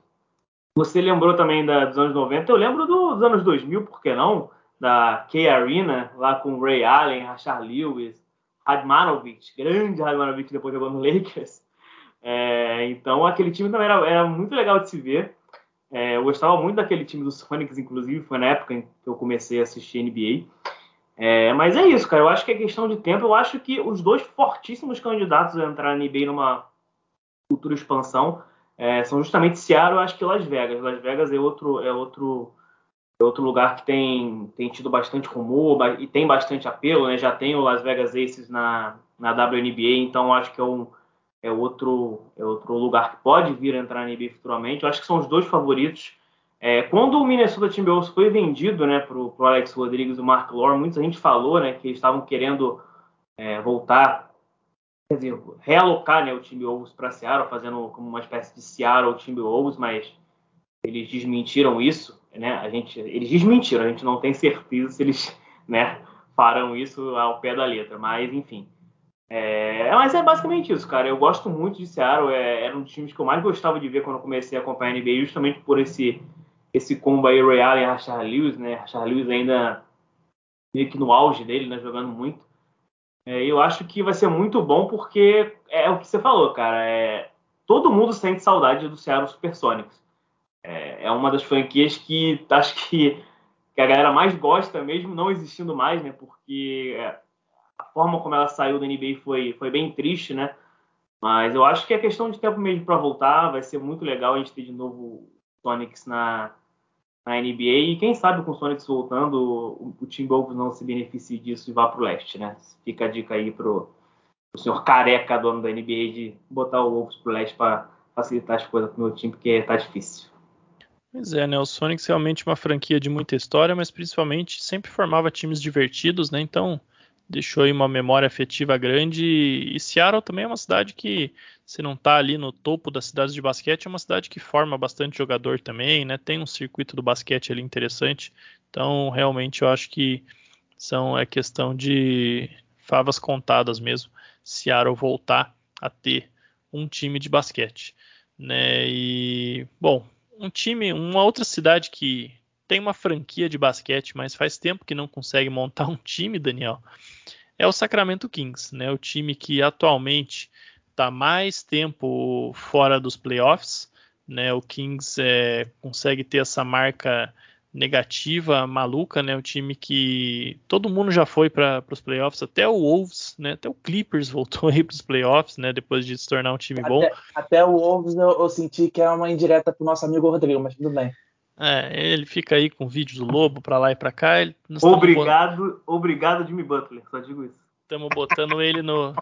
Você lembrou também da, dos anos 90, eu lembro do, dos anos 2000, por que não? Da Key Arena, lá com Ray Allen, Rashard Lewis, Radmanovic, grande Radmanovic, depois jogou no Lakers. É, então aquele time também era, era, muito legal de se ver. É, eu gostava muito daquele time dos Sonics, inclusive, foi na época em que eu comecei a assistir NBA. É, mas é isso, cara. Eu acho que é questão de tempo. Eu acho que os dois fortíssimos candidatos a entrar na NBA numa futura expansão é, são justamente Seattle e acho que Las Vegas. Las Vegas é outro, é outro, é outro lugar que tem, tem tido bastante rumor e tem bastante apelo. Né? Já tem o Las Vegas Aces na, na WNBA, então acho que é um é outro, é outro lugar que pode vir a entrar na NBA futuramente. Eu acho que são os dois favoritos. É, quando o Minnesota Timberwolves foi vendido né, para o Alex Rodrigues e o Mark Lore, muita gente falou né, que eles estavam querendo é, voltar, quer dizer, realocar né, o Timberwolves para Seattle, fazendo como uma espécie de Seattle Timberwolves, mas eles desmentiram isso. Né, a gente, eles desmentiram, a gente não tem certeza se eles né, farão isso ao pé da letra, mas enfim. É, mas é basicamente isso, cara. Eu gosto muito de Seattle. É, era um dos times que eu mais gostava de ver quando comecei a acompanhar a NBA, justamente por esse esse combo aí, Ray Allen e Rashard Lewis, né? Rashard Lewis ainda meio que no auge dele, né? Jogando muito. É, eu acho que vai ser muito bom porque é o que você falou, cara. É, todo mundo sente saudade do Seattle Supersonics. É, é uma das franquias que acho que, que a galera mais gosta, mesmo não existindo mais, né? Porque é, a forma como ela saiu da NBA foi, foi bem triste, né? Mas eu acho que é questão de tempo mesmo para voltar. Vai ser muito legal a gente ter de novo o Sonics na, na NBA. E quem sabe com o Sonics voltando, o, o Timberwolves não se beneficie disso e vá para o leste, né? Fica a dica aí pro, pro senhor careca, dono da NBA, de botar o Wolves para o leste para facilitar as coisas pro meu time, porque tá difícil. Pois é, né? O Sonics é realmente uma franquia de muita história, mas principalmente sempre formava times divertidos, né? Então deixou aí uma memória afetiva grande. E Seattle também é uma cidade que, se não está ali no topo das cidades de basquete, é uma cidade que forma bastante jogador também, né? Tem um circuito do basquete ali interessante. Então, realmente, eu acho que são é questão de favas contadas mesmo. Seattle voltar a ter um time de basquete, né? E bom, um time, uma outra cidade que tem uma franquia de basquete, mas faz tempo que não consegue montar um time, Daniel. É o Sacramento Kings, né? O time que atualmente está mais tempo fora dos playoffs, né? O Kings é, consegue ter essa marca negativa, maluca, né? O time que todo mundo já foi para os playoffs, até o Wolves, né? Até o Clippers voltou aí para os playoffs, né? Depois de se tornar um time bom. Até, o Wolves eu, eu, senti que é uma indireta para o nosso amigo Rodrigo, mas tudo bem. É, ele fica aí com vídeo do Lobo para lá e para cá. Ele, obrigado, obrigado Jimmy Butler, só digo isso. Estamos botando ele no,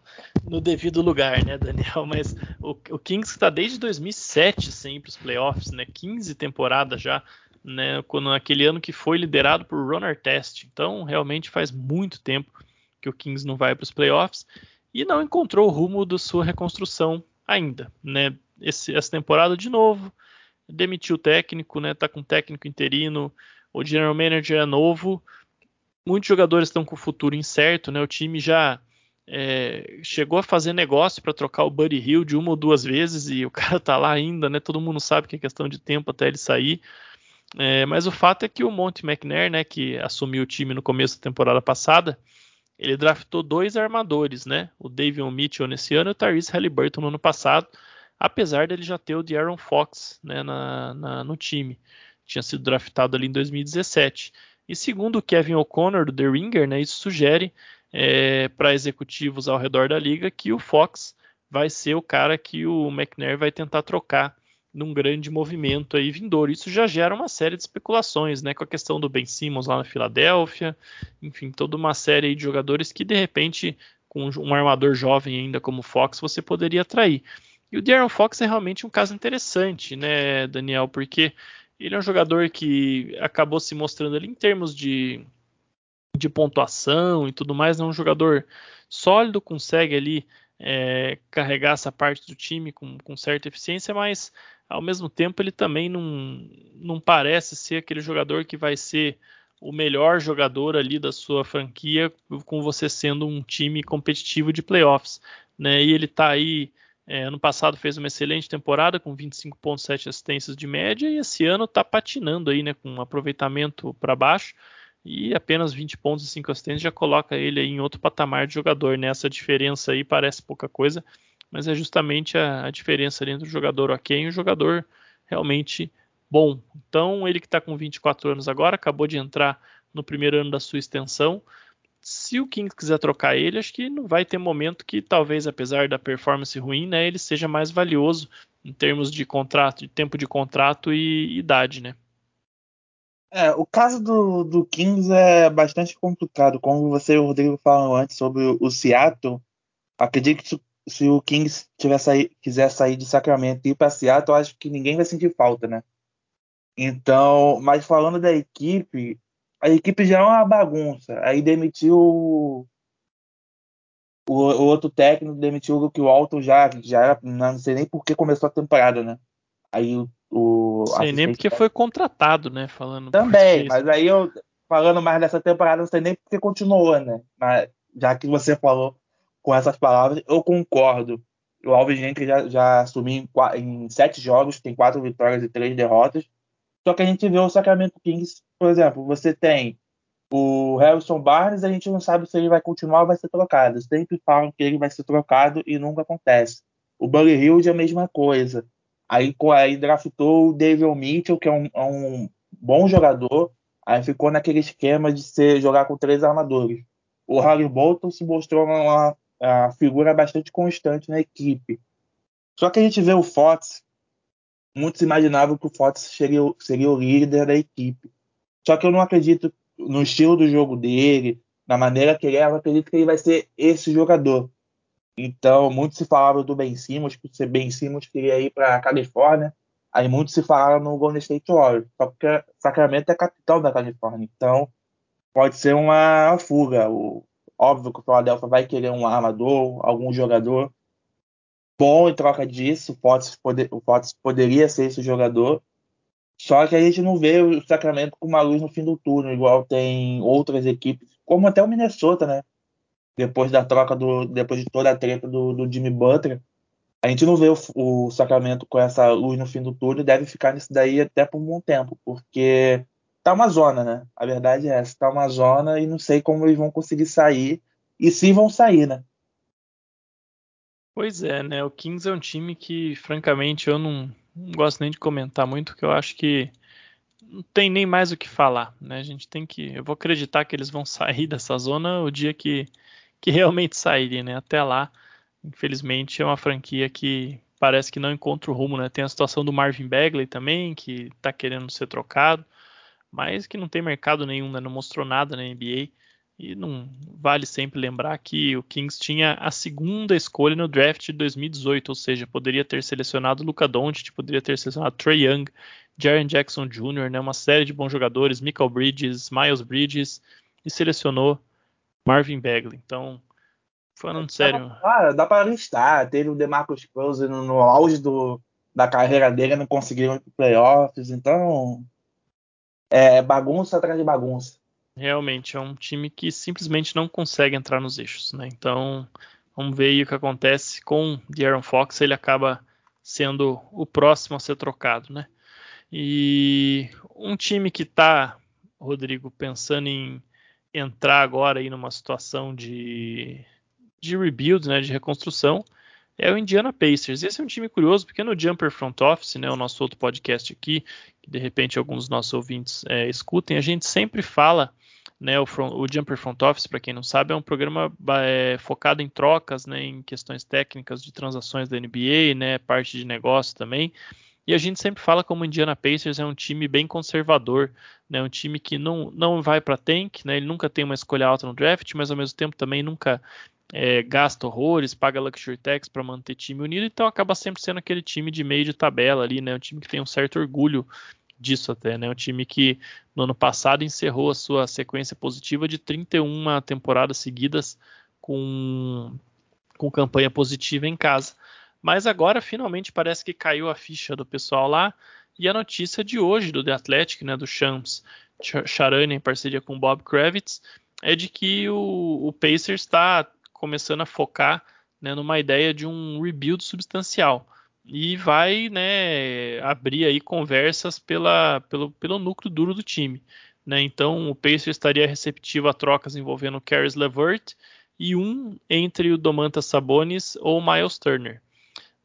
no devido lugar, né, Daniel? Mas o, o Kings está desde 2007 sem para os playoffs, né? 15 temporadas já, né? Quando naquele ano que foi liderado por Ron Artest. Então, realmente faz muito tempo que o Kings não vai para os playoffs e não encontrou o rumo da sua reconstrução ainda, né? Esse, essa temporada de novo demitiu o técnico, né? Tá com técnico interino, o general manager é novo. Muitos jogadores estão com o futuro incerto, né? O time já é, chegou a fazer negócio para trocar o Buddy Hill de uma ou duas vezes e o cara tá lá ainda, né? Todo mundo sabe que é questão de tempo até ele sair. É, mas o fato é que o Monte McNair, né, que assumiu o time no começo da temporada passada, ele draftou dois armadores, né? O Davion Mitchell nesse ano e o Tyrese Halliburton no ano passado apesar dele já ter o De'Aaron Fox né, na, na, no time. Tinha sido draftado ali em 2017. E segundo o Kevin O'Connor, do The Ringer, né, isso sugere é, para executivos ao redor da liga que o Fox vai ser o cara que o McNair vai tentar trocar num grande movimento aí vindouro. Isso já gera uma série de especulações, né, com a questão do Ben Simmons lá na Filadélfia, enfim, toda uma série de jogadores que de repente com um armador jovem ainda como Fox você poderia atrair. E o De'Aaron Fox é realmente um caso interessante, né, Daniel, porque ele é um jogador que acabou se mostrando ali em termos de, de pontuação e tudo mais, é um jogador sólido, consegue ali é, carregar essa parte do time com, com, certa eficiência, mas ao mesmo tempo ele também não, não parece ser aquele jogador que vai ser o melhor jogador ali da sua franquia, com você sendo um time competitivo de playoffs. Né? E ele está aí é, ano passado fez uma excelente temporada com 25,7 assistências de média e esse ano está patinando aí, né, com um aproveitamento para baixo e apenas 20 pontos e 5 assistências já coloca ele em outro patamar de jogador. Né? diferença aí parece pouca coisa, mas é justamente a, a diferença entre o jogador ok e o jogador realmente bom. Então ele que está com 24 anos agora acabou de entrar no primeiro ano da sua extensão se o Kings quiser trocar ele, acho que não vai ter momento que talvez, apesar da performance ruim, né, ele seja mais valioso em termos de contrato, de tempo de contrato e idade, né? É, o caso do, do Kings é bastante complicado. Como você e o Rodrigo falaram antes sobre o, Seattle, acredito se, o Kings tiver sair, quiser sair de Sacramento e ir para Seattle, acho que ninguém vai sentir falta, né? Então, mas falando da equipe, a equipe já é uma bagunça. Aí demitiu o, o, outro técnico, demitiu o que o Alto já, já não sei nem por que começou a temporada, né? Aí o. o sei nem porque foi contratado, né? Falando. Também, mas aí eu, falando mais dessa temporada, não sei nem porque continuou, né? Mas, já que você falou com essas palavras, eu concordo. O Alves Genk já, já assumiu em, em, sete jogos, tem quatro vitórias e três derrotas. Só que a gente vê o Sacramento Kings por exemplo, você tem o Harrison Barnes, a gente não sabe se ele vai continuar ou vai ser trocado. Sempre falam que ele vai ser trocado e nunca acontece. O Buddy Hilde é a mesma coisa. Aí, aí draftou o David Mitchell, que é um, é um, bom jogador. Aí ficou naquele esquema de ser, jogar com três armadores. O Harry Bolton se mostrou uma, uma figura bastante constante na equipe. Só que a gente vê o Fox, muitos imaginavam que o Fox seria, seria o líder da equipe. Só que eu não acredito no estilo do jogo dele, na maneira que ele é, eu acredito que ele vai ser esse jogador. Então, muito se falava do Ben Simmons, por ser Ben Simmons queria ir para a Califórnia. Aí muito se falava no Golden State Warriors, só porque Sacramento é capital da Califórnia. Então, pode ser uma fuga. O, óbvio que o Philadelphia vai querer um armador, algum jogador bom em troca disso. O Fox, poder, poderia ser esse jogador. Só que a gente não vê o Sacramento com uma luz no fim do turno, igual tem outras equipes, como até o Minnesota, né? Depois da troca do. Depois de toda a treta do, do Jimmy Butler. A gente não vê o, o, Sacramento com essa luz no fim do turno e deve ficar nisso daí até por um bom tempo, porque tá uma zona, né? A verdade é essa, tá uma zona e não sei como eles vão conseguir sair. E se vão sair, né? Pois é, né? O Kings é um time que, francamente, eu não, não gosto nem de comentar muito, porque eu acho que não tem nem mais o que falar, né? A gente tem que, eu vou acreditar que eles vão sair dessa zona o dia que, que realmente saírem, né? Até lá, infelizmente, é uma franquia que parece que não encontra o rumo, né? Tem a situação do Marvin Bagley também, que tá querendo ser trocado, mas que não tem mercado nenhum, né? Não mostrou nada na NBA. E não vale sempre lembrar que o Kings tinha a segunda escolha no draft de 2018, ou seja, poderia ter selecionado Luca Doncic, poderia ter selecionado Trey Young, Jaren Jackson Jr., né, uma série de bons jogadores, Michael Bridges, Miles Bridges, e selecionou Marvin Bagley. Então, falando sério. Ah, dá para listar. Teve o DeMarcus Cousins no, no auge do, da carreira dele, não conseguiram ir para playoffs. Então, é bagunça atrás de bagunça realmente é um time que simplesmente não consegue entrar nos eixos, né? Então, vamos ver aí o que acontece com o Aaron Fox, ele acaba sendo o próximo a ser trocado, né? E um time que está, Rodrigo, pensando em entrar agora aí numa situação de, de rebuild, né, de reconstrução, é o Indiana Pacers. Esse é um time curioso, porque no Jumper Front Office, né, o nosso outro podcast aqui, que de repente alguns dos nossos ouvintes é, escutem, a gente sempre fala Né, o, front, o Jumper Front Office, para quem não sabe, é um programa é, focado em trocas, né, em questões técnicas de transações da NBA, né, parte de negócio também. E a gente sempre fala como o Indiana Pacers é um time bem conservador, né? Um time que não, não vai para tank, né? Ele nunca tem uma escolha alta no draft, mas ao mesmo tempo também nunca é, gasta horrores, paga luxury tax para manter time unido, então acaba sempre sendo aquele time de meio de tabela ali, né? Um time que tem um certo orgulho disso até, né? Um time que no ano passado encerrou a sua sequência positiva de 31 temporadas seguidas com, com campanha positiva em casa. Mas agora finalmente parece que caiu a ficha do pessoal lá. E a notícia de hoje do The Athletic, né, do Shams Charania em parceria com Bob Kravitz, é de que o, o Pacers está começando a focar né, numa ideia de um rebuild substancial e vai né, abrir aí conversas pela, pelo, pelo núcleo duro do time. Né? Então o Pacers estaria receptivo a trocas envolvendo Caris LeVert e um entre o Domantas Sabonis ou Miles Turner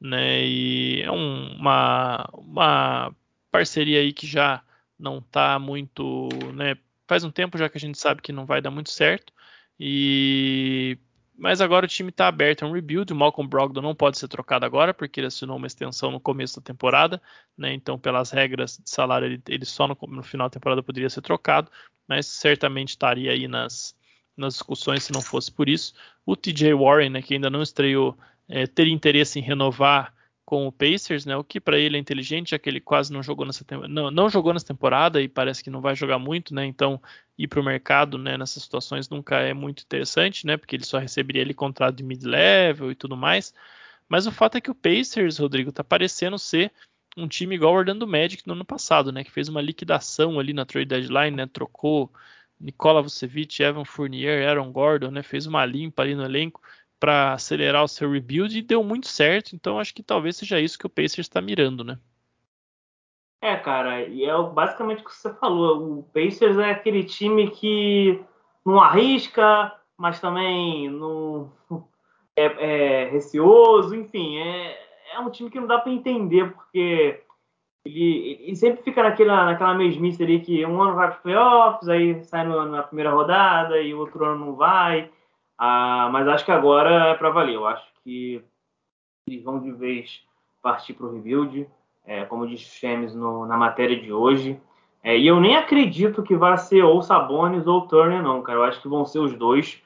né? E é um, uma, uma parceria aí que já não está muito, né? Faz um tempo já que a gente sabe que não vai dar muito certo e mas agora o time está aberto a um rebuild. O Malcolm Brogdon não pode ser trocado agora porque ele assinou uma extensão no começo da temporada, né? Então, pelas regras de salário, ele, ele só no, no, final da temporada poderia ser trocado, mas certamente estaria aí nas, nas discussões se não fosse por isso. O TJ Warren, né, que ainda não estreou é, ter interesse em renovar com o Pacers, né? O que para ele é inteligente, já que ele quase não jogou nessa não, não jogou nessa temporada e parece que não vai jogar muito, né? Então ir para o mercado, né? Nessas situações nunca é muito interessante, né? Porque ele só receberia ele contrato de mid-level e tudo mais. Mas o fato é que o Pacers, Rodrigo, tá parecendo ser um time igual o Orlando Magic no ano passado, né? Que fez uma liquidação ali na trade deadline, né? Trocou Nikola Vucevic, Evan Fournier, Aaron Gordon, né? Fez uma limpa ali no elenco para acelerar o seu rebuild e deu muito certo. Então acho que talvez seja isso que o Pacers está mirando, né? É, cara, e é basicamente o que você falou. O Pacers é aquele time que não arrisca, mas também não é, é receoso, enfim, é, é um time que não dá para entender, porque ele, ele, sempre fica naquela, naquela mesmice ali que um ano vai para os playoffs, aí sai no, na primeira rodada e outro ano não vai. Ah, mas acho que agora é para valer. Eu acho que eles vão de vez partir para o rebuild, é, como disse o Chemes na matéria de hoje. É, e eu nem acredito que vai ser ou Sabonis ou Turner, não, cara. Eu acho que vão ser os dois,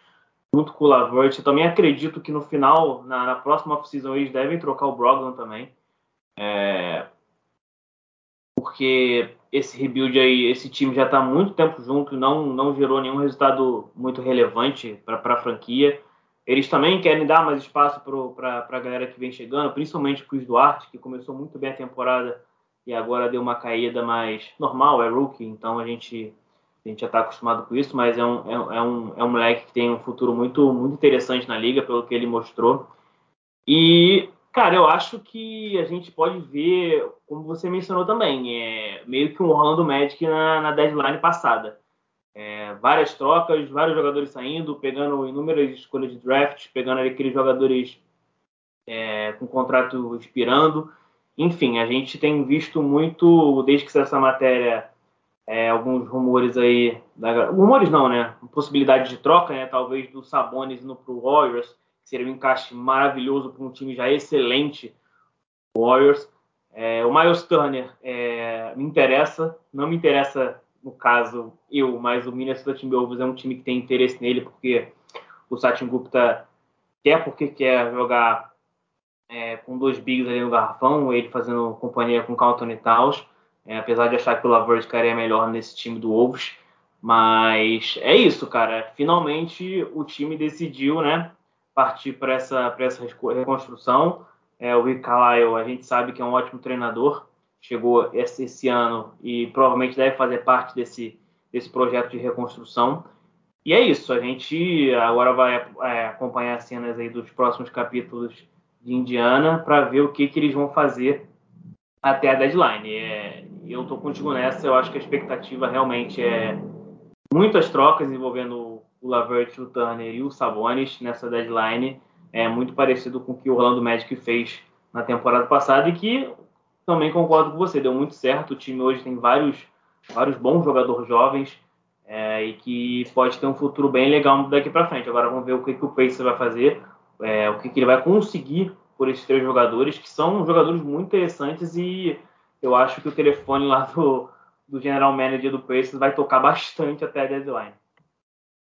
junto com o Lavert. Eu também acredito que no final, na, na próxima off-season, eles devem trocar o Brogdon também. É, porque esse rebuild aí, esse time já está muito tempo junto, não, não gerou nenhum resultado muito relevante para a franquia. Eles também querem dar mais espaço para a galera que vem chegando, principalmente o Chris Duarte, que começou muito bem a temporada e agora deu uma caída mais normal, é rookie, então a gente, a gente já está acostumado com isso, mas é um, é, é, um, é um moleque que tem um futuro muito, muito interessante na liga, pelo que ele mostrou. E Cara, eu acho que a gente pode ver, como você mencionou também, é meio que um Orlando Magic na, na deadline passada. É, várias trocas, vários jogadores saindo, pegando inúmeras escolhas de draft, pegando aqueles jogadores é, com contrato expirando. Enfim, a gente tem visto muito, desde que saiu essa matéria, é, alguns rumores aí. Da, rumores não, né? Possibilidade de troca, né? Talvez do Sabonis indo pro Warriors seria um encaixe maravilhoso para um time já excelente, Warriors. É, o Miles Turner é, me interessa, não me interessa no caso eu, mas o Minnesota Timberwolves é um time que tem interesse nele porque o Satin Gupta quer porque quer jogar é, com dois bigs ali no garrafão, ele fazendo companhia com o Anthony Towns, é, apesar de achar que o Lavert ficaria melhor nesse time do Wolves. Mas é isso, cara. Finalmente o time decidiu, né? Partir para essa, essa reconstrução. É, o Rick Carlisle, a gente sabe que é um ótimo treinador, chegou esse, esse ano e provavelmente deve fazer parte desse, desse projeto de reconstrução. E é isso, a gente agora vai é, acompanhar as cenas aí dos próximos capítulos de Indiana para ver o que, que eles vão fazer até a deadline. É, eu estou contigo nessa, eu acho que a expectativa realmente é muitas trocas envolvendo o Lavert, o Turner e o Sabonis nessa deadline é muito parecido com o que o Orlando Magic fez na temporada passada e que também concordo com você, deu muito certo. O time hoje tem vários, vários bons jogadores jovens. é, e que pode ter um futuro bem legal daqui para frente. Agora vamos ver o que, que o Pacers vai fazer, é, o que, que ele vai conseguir por esses três jogadores, que são jogadores muito interessantes e eu acho que o telefone lá do, do general manager do Pacers vai tocar bastante até a deadline.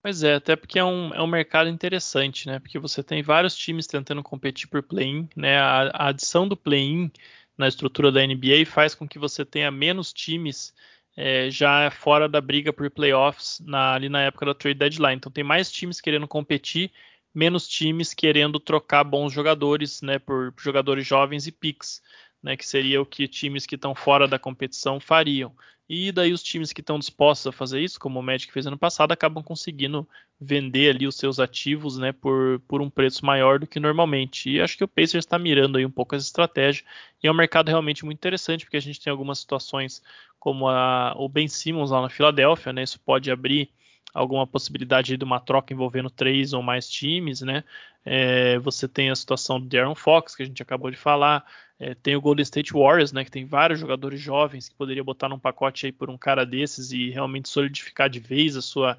Pois é, até porque é um, é um mercado interessante, né? Porque você tem vários times tentando competir por play-in, né? A, a adição do play-in na estrutura da NBA faz com que você tenha menos times é, já fora da briga por playoffs na, ali na época da trade deadline. Então tem mais times querendo competir, menos times querendo trocar bons jogadores, né? Por, jogadores jovens e picks né, que seria o que times que estão fora da competição fariam. E daí os times que estão dispostos a fazer isso, como o Magic fez ano passado, acabam conseguindo vender ali os seus ativos né, por, por um preço maior do que normalmente. E acho que o Pacers está mirando aí um pouco essa estratégia. E é um mercado realmente muito interessante, porque a gente tem algumas situações como a, o Ben Simmons lá na Filadélfia, né, isso pode abrir alguma possibilidade de uma troca envolvendo três ou mais times, né? É, você tem a situação do Darren Fox, que a gente acabou de falar. É, tem o Golden State Warriors, né? Que tem vários jogadores jovens que poderia botar num pacote aí por um cara desses e realmente solidificar de vez a sua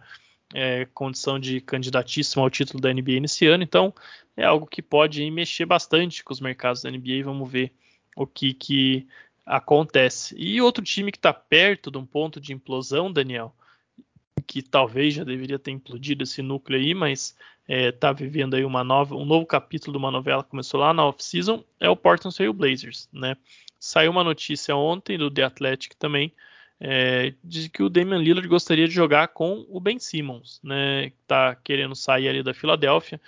é, condição de candidatíssimo ao título da NBA nesse ano. Então, é algo que pode mexer bastante com os mercados da NBA. Vamos ver o que, que acontece. E outro time que está perto de um ponto de implosão, Daniel, que talvez já deveria ter implodido esse núcleo aí, mas está é, vivendo aí uma nova, um novo capítulo de uma novela que começou lá na off-season, é o Portland Trail Blazers, né? Saiu uma notícia ontem do The Athletic também, é, de que o Damian Lillard gostaria de jogar com o Ben Simmons, né? Tá querendo sair ali da Filadélfia.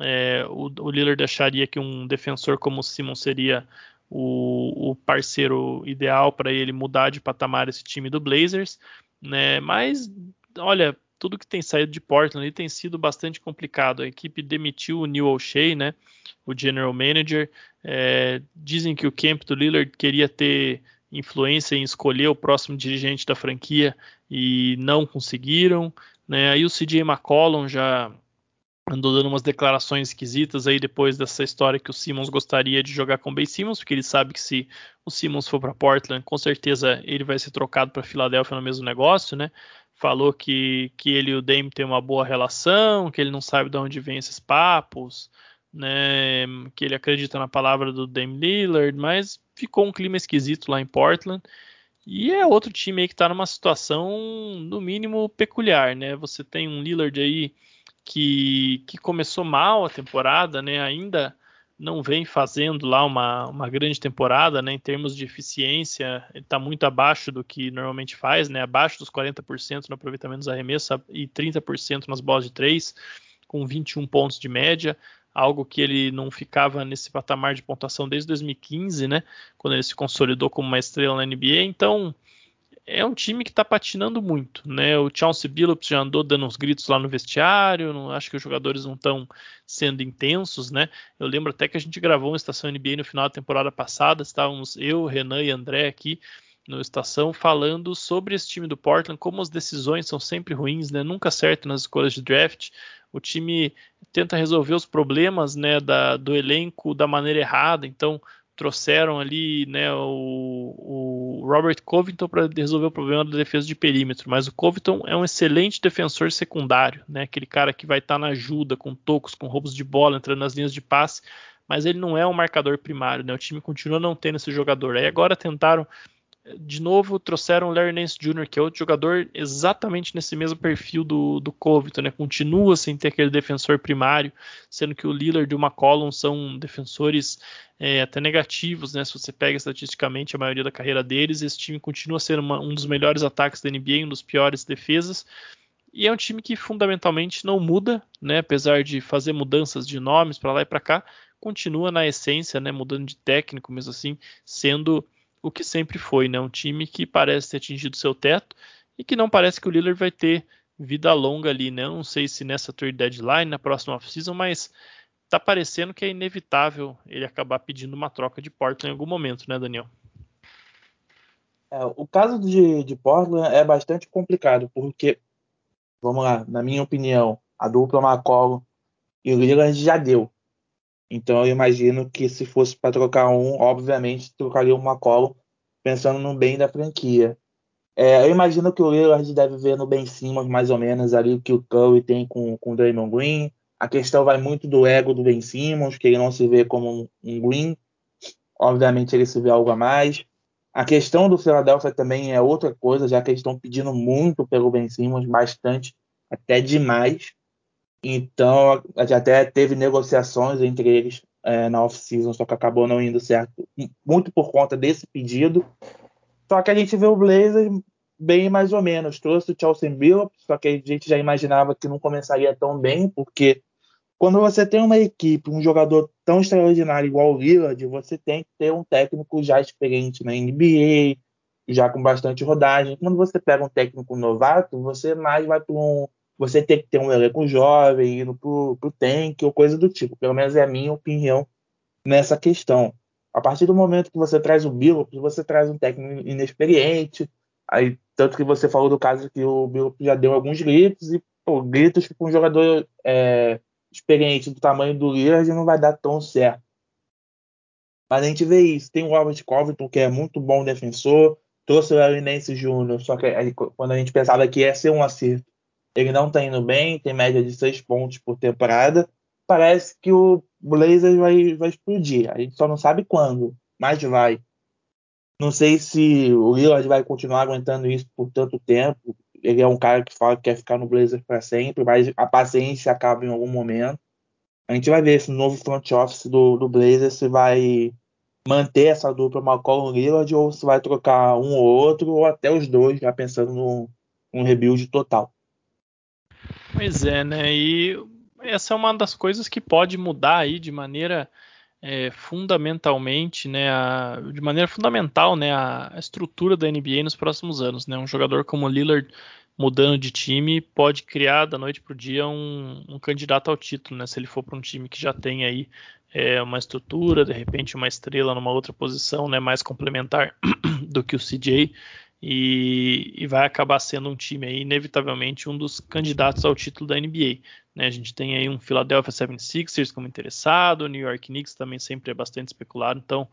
É, o, o, Lillard acharia que um defensor como o Simmons seria o, o parceiro ideal para ele mudar de patamar esse time do Blazers, né? Mas olha, tudo que tem saído de Portland tem sido bastante complicado. A equipe demitiu o Neil O'Shea, né, o general manager. É, dizem que o camp do Lillard queria ter influência em escolher o próximo dirigente da franquia e não conseguiram. Né? Aí o CJ McCollum já andou dando umas declarações esquisitas aí depois dessa história que o Simmons gostaria de jogar com o Ben Simmons, porque ele sabe que se o Simmons for para Portland, com certeza ele vai ser trocado para Filadélfia no mesmo negócio, né? Falou que, que ele e o Dame têm uma boa relação, que ele não sabe de onde vem esses papos, né, que ele acredita na palavra do Dame Lillard, mas ficou um clima esquisito lá em Portland. E é outro time aí que está numa situação, no mínimo, peculiar, né? Você tem um Lillard aí que, que começou mal a temporada, né? Ainda não vem fazendo lá uma, uma grande temporada, né? Em termos de eficiência, ele está muito abaixo do que normalmente faz, né? Abaixo dos 40% no aproveitamento dos arremessos e 30% nas bolas de 3, com 21 pontos de média, algo que ele não ficava nesse patamar de pontuação desde 2015, né? Quando ele se consolidou como uma estrela na NBA. Então, é um time que está patinando muito, né? O Chauncey Billups já andou dando uns gritos lá no vestiário, não, acho que os jogadores não estão sendo intensos, né? Eu lembro até que a gente gravou uma estação NBA no final da temporada passada, estávamos eu, Renan e André aqui no estação falando sobre esse time do Portland, como as decisões são sempre ruins, né? Nunca certo nas escolhas de draft. O time tenta resolver os problemas, né, da, do elenco da maneira errada, então trouxeram ali né, o, o Robert Covington para resolver o problema da defesa de perímetro, mas o Covington é um excelente defensor secundário, né, aquele cara que vai estar tá na ajuda, com tocos, com roubos de bola, entrando nas linhas de passe, mas ele não é um marcador primário, né, o time continua não tendo esse jogador. Aí agora tentaram de novo trouxeram o Larry Nance Jr., que é outro jogador exatamente nesse mesmo perfil do, do Covington, né? Continua sem ter aquele defensor primário, sendo que o Lillard e o McCollum são defensores é, até negativos, né? Se você pega estatisticamente a maioria da carreira deles, esse time continua sendo uma, um dos melhores ataques da NBA, um dos piores defesas. E é um time que fundamentalmente não muda, né? Apesar de fazer mudanças de nomes para lá e para cá, continua na essência, né? Mudando de técnico, mesmo assim, sendo o que sempre foi, né? Um time que parece ter atingido seu teto e que não parece que o Lillard vai ter vida longa ali, né? não sei se nessa trade deadline, na próxima off-season, mas tá parecendo que é inevitável ele acabar pedindo uma troca de Portland em algum momento, né, Daniel? É, o caso de, de Portland é bastante complicado, porque, vamos lá, na minha opinião, a dupla McCollum e o Lillard já deu. Então eu imagino que se fosse para trocar um, obviamente trocaria o McCollum pensando no bem da franquia. É, eu imagino que o Lillard deve ver no Ben Simmons mais ou menos ali o que o Curry tem com, com o Draymond Green. A questão vai muito do ego do Ben Simmons, que ele não se vê como um, um Green. Obviamente ele se vê algo a mais. A questão do Philadelphia também é outra coisa, já que eles estão pedindo muito pelo Ben Simmons, bastante, até demais. Então, até teve negociações entre eles é, na off-season, só que acabou não indo certo, muito por conta desse pedido. Só que a gente vê o Blazers bem mais ou menos. Trouxe o Chelsea Billups, só que a gente já imaginava que não começaria tão bem, porque quando você tem uma equipe, um jogador tão extraordinário igual o Lillard, você tem que ter um técnico já experiente na NBA, já com bastante rodagem. Quando você pega um técnico novato, você mais vai para um. Você tem que ter um elenco jovem, indo pro, pro tank ou coisa do tipo. Pelo menos é a minha opinião nessa questão. A partir do momento que você traz o Billups, você traz um técnico inexperiente. Aí, tanto que você falou do caso que o Billups já deu alguns gritos, e pô, gritos que um jogador é, experiente do tamanho do Lillard não vai dar tão certo. Mas a gente vê isso. Tem o Robert Covington, que é muito bom defensor. Trouxe o Nance Jr., só que quando a gente pensava que ia ser um acerto, ele não está indo bem, tem média de seis pontos por temporada. Parece que o Blazers vai, vai explodir. A gente só não sabe quando, mas vai. Não sei se o Lillard vai continuar aguentando isso por tanto tempo. Ele é um cara que fala que quer ficar no Blazers para sempre, mas a paciência acaba em algum momento. A gente vai ver esse novo front office do, do Blazers se vai manter essa dupla McCollum Lillard ou se vai trocar um ou outro, ou até os dois, já pensando num, rebuild total. Pois é, né? E essa é uma das coisas que pode mudar aí de maneira é, fundamentalmente, né, a, de maneira fundamental, né, a, estrutura da NBA nos próximos anos, né? Um jogador como Lillard mudando de time pode criar da noite para o dia um, um, candidato ao título, né? Se ele for para um time que já tem aí é, uma estrutura, de repente uma estrela numa outra posição, né, mais complementar do que o CJ e, e, vai acabar sendo um time aí, inevitavelmente, um dos candidatos ao título da NBA. Né? A gente tem aí um Philadelphia 76ers como interessado, o New York Knicks também sempre é bastante especulado, então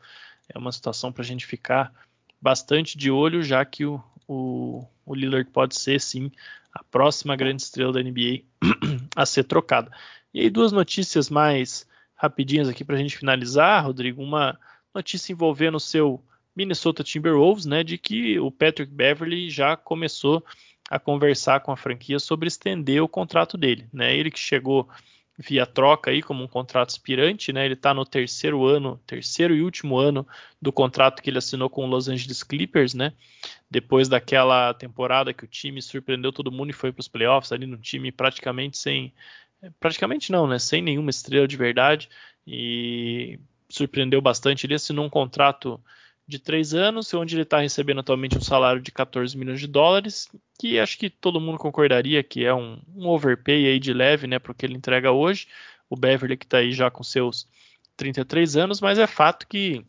é uma situação para a gente ficar bastante de olho, já que o, o, o Lillard pode ser sim a próxima grande estrela da NBA a ser trocada. E aí duas notícias mais rapidinhas aqui para a gente finalizar, Rodrigo. Uma notícia envolvendo o seu Minnesota Timberwolves, né, de que o Patrick Beverly já começou a conversar com a franquia sobre estender o contrato dele, né? Ele que chegou via troca aí como um contrato aspirante, né? Ele está no terceiro ano, terceiro e último ano do contrato que ele assinou com o Los Angeles Clippers, né? Depois daquela temporada que o time surpreendeu todo mundo e foi para os playoffs ali no time praticamente sem, praticamente não, né? Sem nenhuma estrela de verdade e surpreendeu bastante. Ele assinou um contrato de três anos, onde ele está recebendo atualmente um salário de 14 milhões de dólares, que acho que todo mundo concordaria que é um, um overpay aí de leve, né, para o que ele entrega hoje. O Beverly que está aí já com seus 33 anos, mas é fato que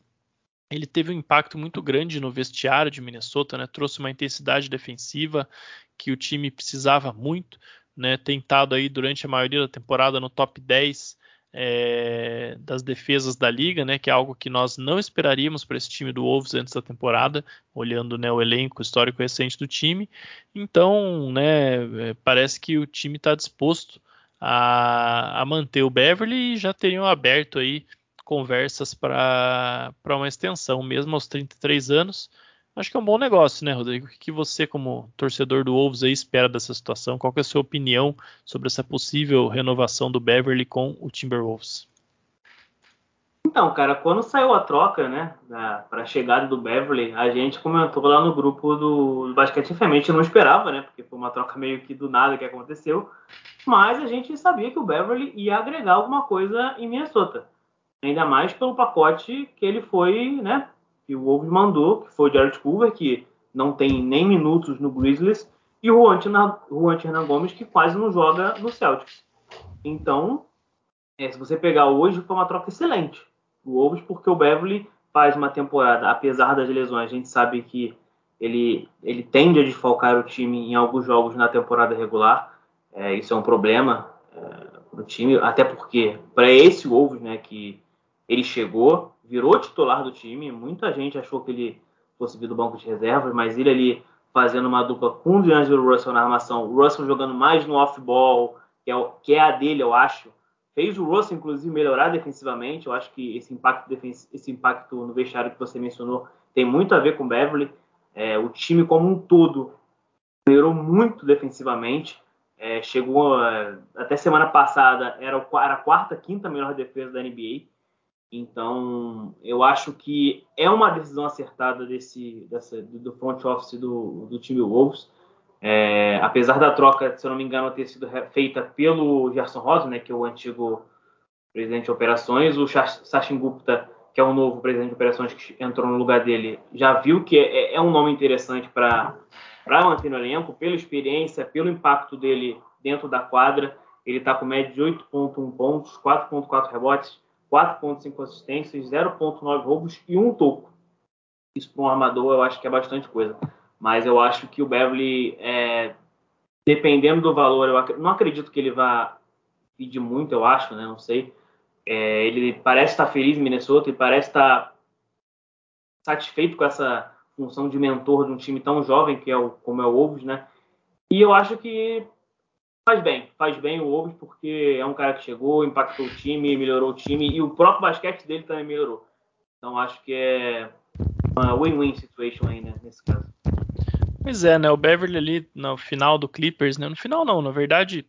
ele teve um impacto muito grande no vestiário de Minnesota, né, trouxe uma intensidade defensiva que o time precisava muito, né, tentado aí durante a maioria da temporada no top 10 é, das defesas da liga, né, que é algo que nós não esperaríamos para esse time do Wolves antes da temporada, olhando né, o elenco histórico recente do time. Então, né, é, parece que o time está disposto a, a, manter o Beverly e já teriam aberto aí conversas para uma extensão, mesmo aos 33 anos. Acho que é um bom negócio, né, Rodrigo? O que você, como torcedor do Wolves, aí, espera dessa situação? Qual é a sua opinião sobre essa possível renovação do Beverly com o Timberwolves? Então, cara, quando saiu a troca, né, para a chegada do Beverly, a gente comentou lá no grupo do, do Basquete gente não esperava, né, porque foi uma troca meio que do nada que aconteceu, mas a gente sabia que o Beverly ia agregar alguma coisa em Minnesota, ainda mais pelo pacote que ele foi, né, que o Wolves mandou, que foi o Jared Culver, que não tem nem minutos no Grizzlies, e o Juan Hernan Gomes, que quase não joga no Celtics. Então, é, se você pegar hoje, foi uma troca excelente o Wolves, porque o Beverly faz uma temporada, apesar das lesões, a gente sabe que ele, ele tende a desfalcar o time em alguns jogos na temporada regular. É, isso é um problema é, para o time, até porque para esse Wolves, né, que ele chegou, virou titular do time. Muita gente achou que ele fosse vir do banco de reservas, mas ele ali fazendo uma dupla com o D'Angelo Russell na armação. O Russell jogando mais no off-ball, que, é que é a dele, eu acho. Fez o Russell, inclusive, melhorar defensivamente. Eu acho que esse impacto, esse impacto no vestiário que você mencionou tem muito a ver com o Beverly. É, o time como um todo melhorou muito defensivamente. É, chegou é, até semana passada era, a quarta, quinta melhor defesa da NBA. Então, eu acho que é uma decisão acertada desse, dessa, do front office do, do time Wolves. É, apesar da troca, se eu não me engano, ter sido feita pelo Gerson Rosa, né, que é o antigo presidente de operações, o Sachin Gupta, que é o novo presidente de operações que entrou no lugar dele, já viu que é, é um nome interessante para para manter no elenco, pela experiência, pelo impacto dele dentro da quadra. Ele está com média de 8,1 pontos, 4,4 rebotes, 4,5 assistências, 0,9 roubos e um toco. Isso para um armador eu acho que é bastante coisa. Mas eu acho que o Beverly, é, dependendo do valor, eu não acredito que ele vá pedir muito, eu acho, né? Não sei. É, ele parece estar feliz em Minnesota e parece estar satisfeito com essa função de mentor de um time tão jovem que é o, como é o Wolves, né? E eu acho que faz bem, faz bem o Wolves porque é um cara que chegou, impactou o time, melhorou o time e o próprio basquete dele também melhorou. Então acho que é uma win-win situation aí, né, nesse caso. Pois é, né? O Beverly ali no final do Clippers, né? No final não, na verdade,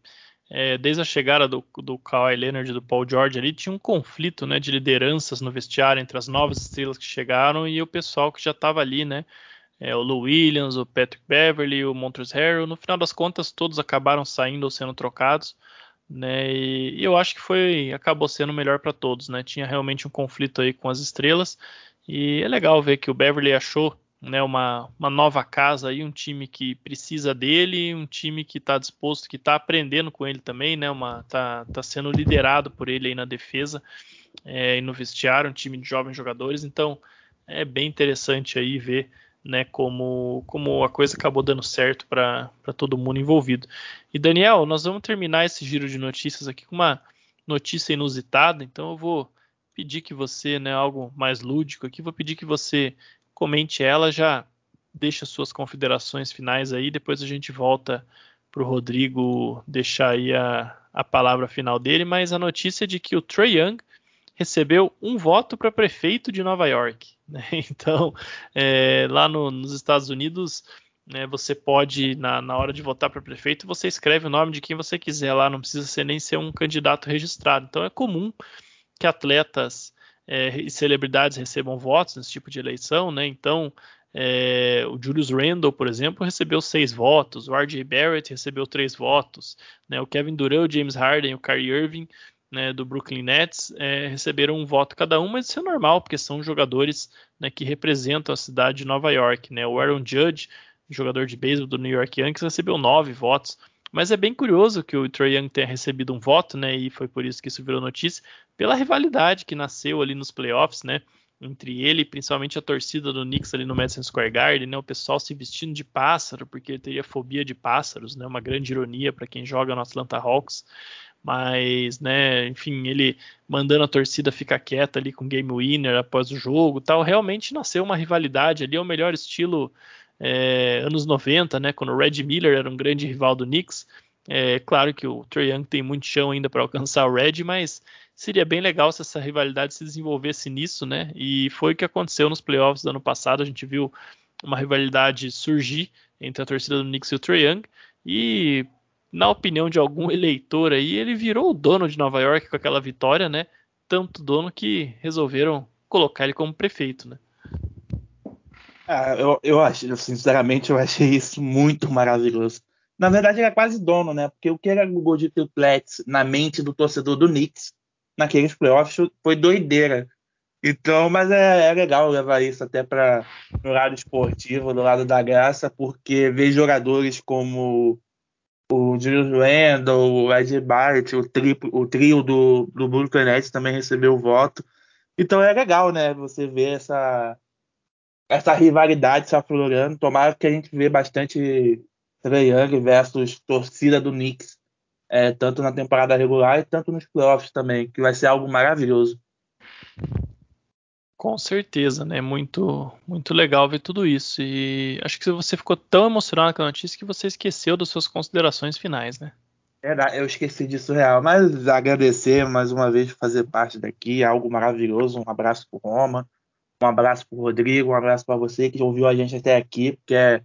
é, desde a chegada do, do Kawhi Leonard e do Paul George ali, tinha um conflito né, de lideranças no vestiário entre as novas estrelas que chegaram e o pessoal que já estava ali, né? É, o Lou Williams, o Patrick Beverly, o Montrezl Harrell. No final das contas, todos acabaram saindo ou sendo trocados. Né, e, e eu acho que foi acabou sendo melhor para todos, né? Tinha realmente um conflito aí com as estrelas e é legal ver que o Beverly achou né, uma, uma nova casa aí, um time que precisa dele, um time que está disposto, que está aprendendo com ele também, né, uma, tá, tá sendo liderado por ele aí na defesa é, e no vestiário, um time de jovens jogadores, então é bem interessante aí ver né, como, como a coisa acabou dando certo para todo mundo envolvido. E Daniel, nós vamos terminar esse giro de notícias aqui com uma notícia inusitada, então eu vou pedir que você, né, algo mais lúdico aqui, vou pedir que você comente ela, já deixa suas considerações finais aí, depois a gente volta para o Rodrigo deixar aí a, a palavra final dele, mas a notícia é de que o Trey Young recebeu um voto para prefeito de Nova York. Né? Então, é, lá no, nos Estados Unidos, né, você pode, na, na hora de votar para prefeito, você escreve o nome de quem você quiser lá, não precisa ser nem ser um candidato registrado. Então, é comum que atletas é, e celebridades recebam votos nesse tipo de eleição, né? Então, é, o Julius Randle, por exemplo, recebeu seis votos, o R.J. Barrett recebeu três votos, né? o Kevin Durant, o James Harden, o Kyrie Irving, né, do Brooklyn Nets, é, receberam um voto cada um, mas isso é normal, porque são jogadores né, que representam a cidade de Nova York. Né? O Aaron Judge, jogador de beisebol do New York Yankees, recebeu nove votos. Mas é bem curioso que o Trae Young tenha recebido um voto, né? E foi por isso que isso virou notícia, pela rivalidade que nasceu ali nos playoffs, né? Entre ele e principalmente a torcida do Knicks ali no Madison Square Garden, né? O pessoal se vestindo de pássaro, porque ele teria fobia de pássaros, né? Uma grande ironia para quem joga no Atlanta Hawks mas, né, enfim, ele mandando a torcida ficar quieta ali com game winner após o jogo, tal, realmente nasceu uma rivalidade ali, é o melhor estilo é, anos 90, né, quando o Red Miller era um grande rival do Knicks. É claro que o Trae Young tem muito chão ainda para alcançar o Red, mas seria bem legal se essa rivalidade se desenvolvesse nisso, né? E foi o que aconteceu nos playoffs do ano passado. A gente viu uma rivalidade surgir entre a torcida do Knicks e o Trae Young. E, na opinião de algum eleitor aí, ele virou o dono de Nova York com aquela vitória, né? Tanto dono que resolveram colocar ele como prefeito, né? Ah, eu, eu acho, sinceramente, eu achei isso muito maravilhoso. Na verdade, é quase dono, né? Porque o que era o de Triplex na mente do torcedor do Knicks naqueles playoffs foi doideira. Então, mas é, é legal levar isso até para o lado esportivo, do lado da graça, porque ver jogadores como o Julius Randle, o Ed Barrett, o, o trio do, do Brooklyn Nets também recebeu o voto. Então é legal, né? Você ver essa, essa rivalidade se aflorando. Tomara que a gente vê bastante Trae Young versus torcida do Knicks, é, tanto na temporada regular e tanto nos playoffs também, que vai ser algo maravilhoso. Com certeza, né? Muito, muito legal ver tudo isso. E acho que você ficou tão emocionado com a notícia que você esqueceu das suas considerações finais, né? É, eu esqueci disso real, mas agradecer mais uma vez por fazer parte daqui, algo maravilhoso. Um abraço pro Roma, um abraço pro Rodrigo, um abraço para você que ouviu a gente até aqui, porque é,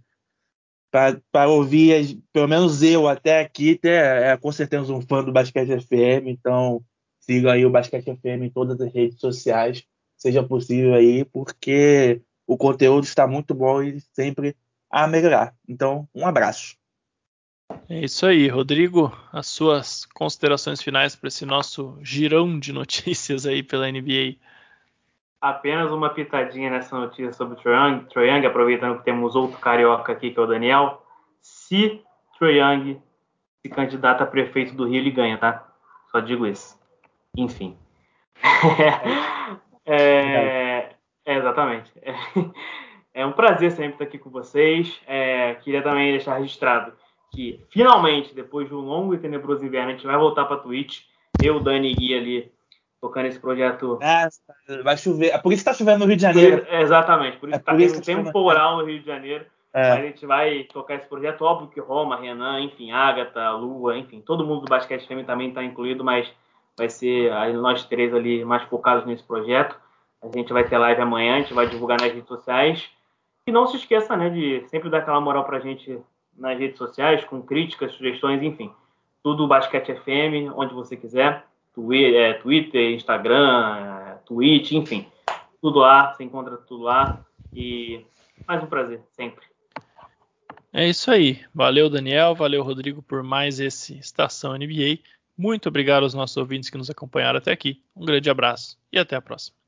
para ouvir, pelo menos eu até aqui, é, é com certeza um fã do Basquete FM, então siga aí o Basquete FM em todas as redes sociais, seja possível aí, porque o conteúdo está muito bom e sempre a melhorar. Então, um abraço. É isso aí, Rodrigo. As suas considerações finais para esse nosso girão de notícias aí pela NBA. Apenas uma pitadinha nessa notícia sobre o Trae Young, aproveitando que temos outro carioca aqui, que é o Daniel. Se Trae Young se candidata a prefeito do Rio, ele ganha, tá? Só digo isso. Enfim. é, é, exatamente. É, é, um prazer sempre estar aqui com vocês. É, queria também deixar registrado que finalmente, depois de um longo e tenebroso inverno, a gente vai voltar para Twitch. Eu, Dani e Gui ali tocando esse projeto. É, vai chover. É por isso que está chovendo no Rio de Janeiro. Por, exatamente, por isso é que está tendo um temporal no Rio de Janeiro. É. A gente vai tocar esse projeto. Óbvio que Roma, Renan, enfim, Agatha, Lua, enfim, todo mundo do basquete também também está incluído, mas vai ser nós três ali mais focados nesse projeto. A gente vai ter live amanhã, a gente vai divulgar nas redes sociais. E não se esqueça, né, de sempre dar aquela moral pra gente nas redes sociais, com críticas, sugestões, enfim. Tudo Basquete FM, onde você quiser. É, Twitter, Instagram, é, Twitch, enfim. Tudo lá, você encontra tudo lá. E mais um prazer, sempre. É isso aí. Valeu, Daniel. Valeu, Rodrigo, por mais esse Estação NBA. Muito obrigado aos nossos ouvintes que nos acompanharam até aqui. Um grande abraço e até a próxima.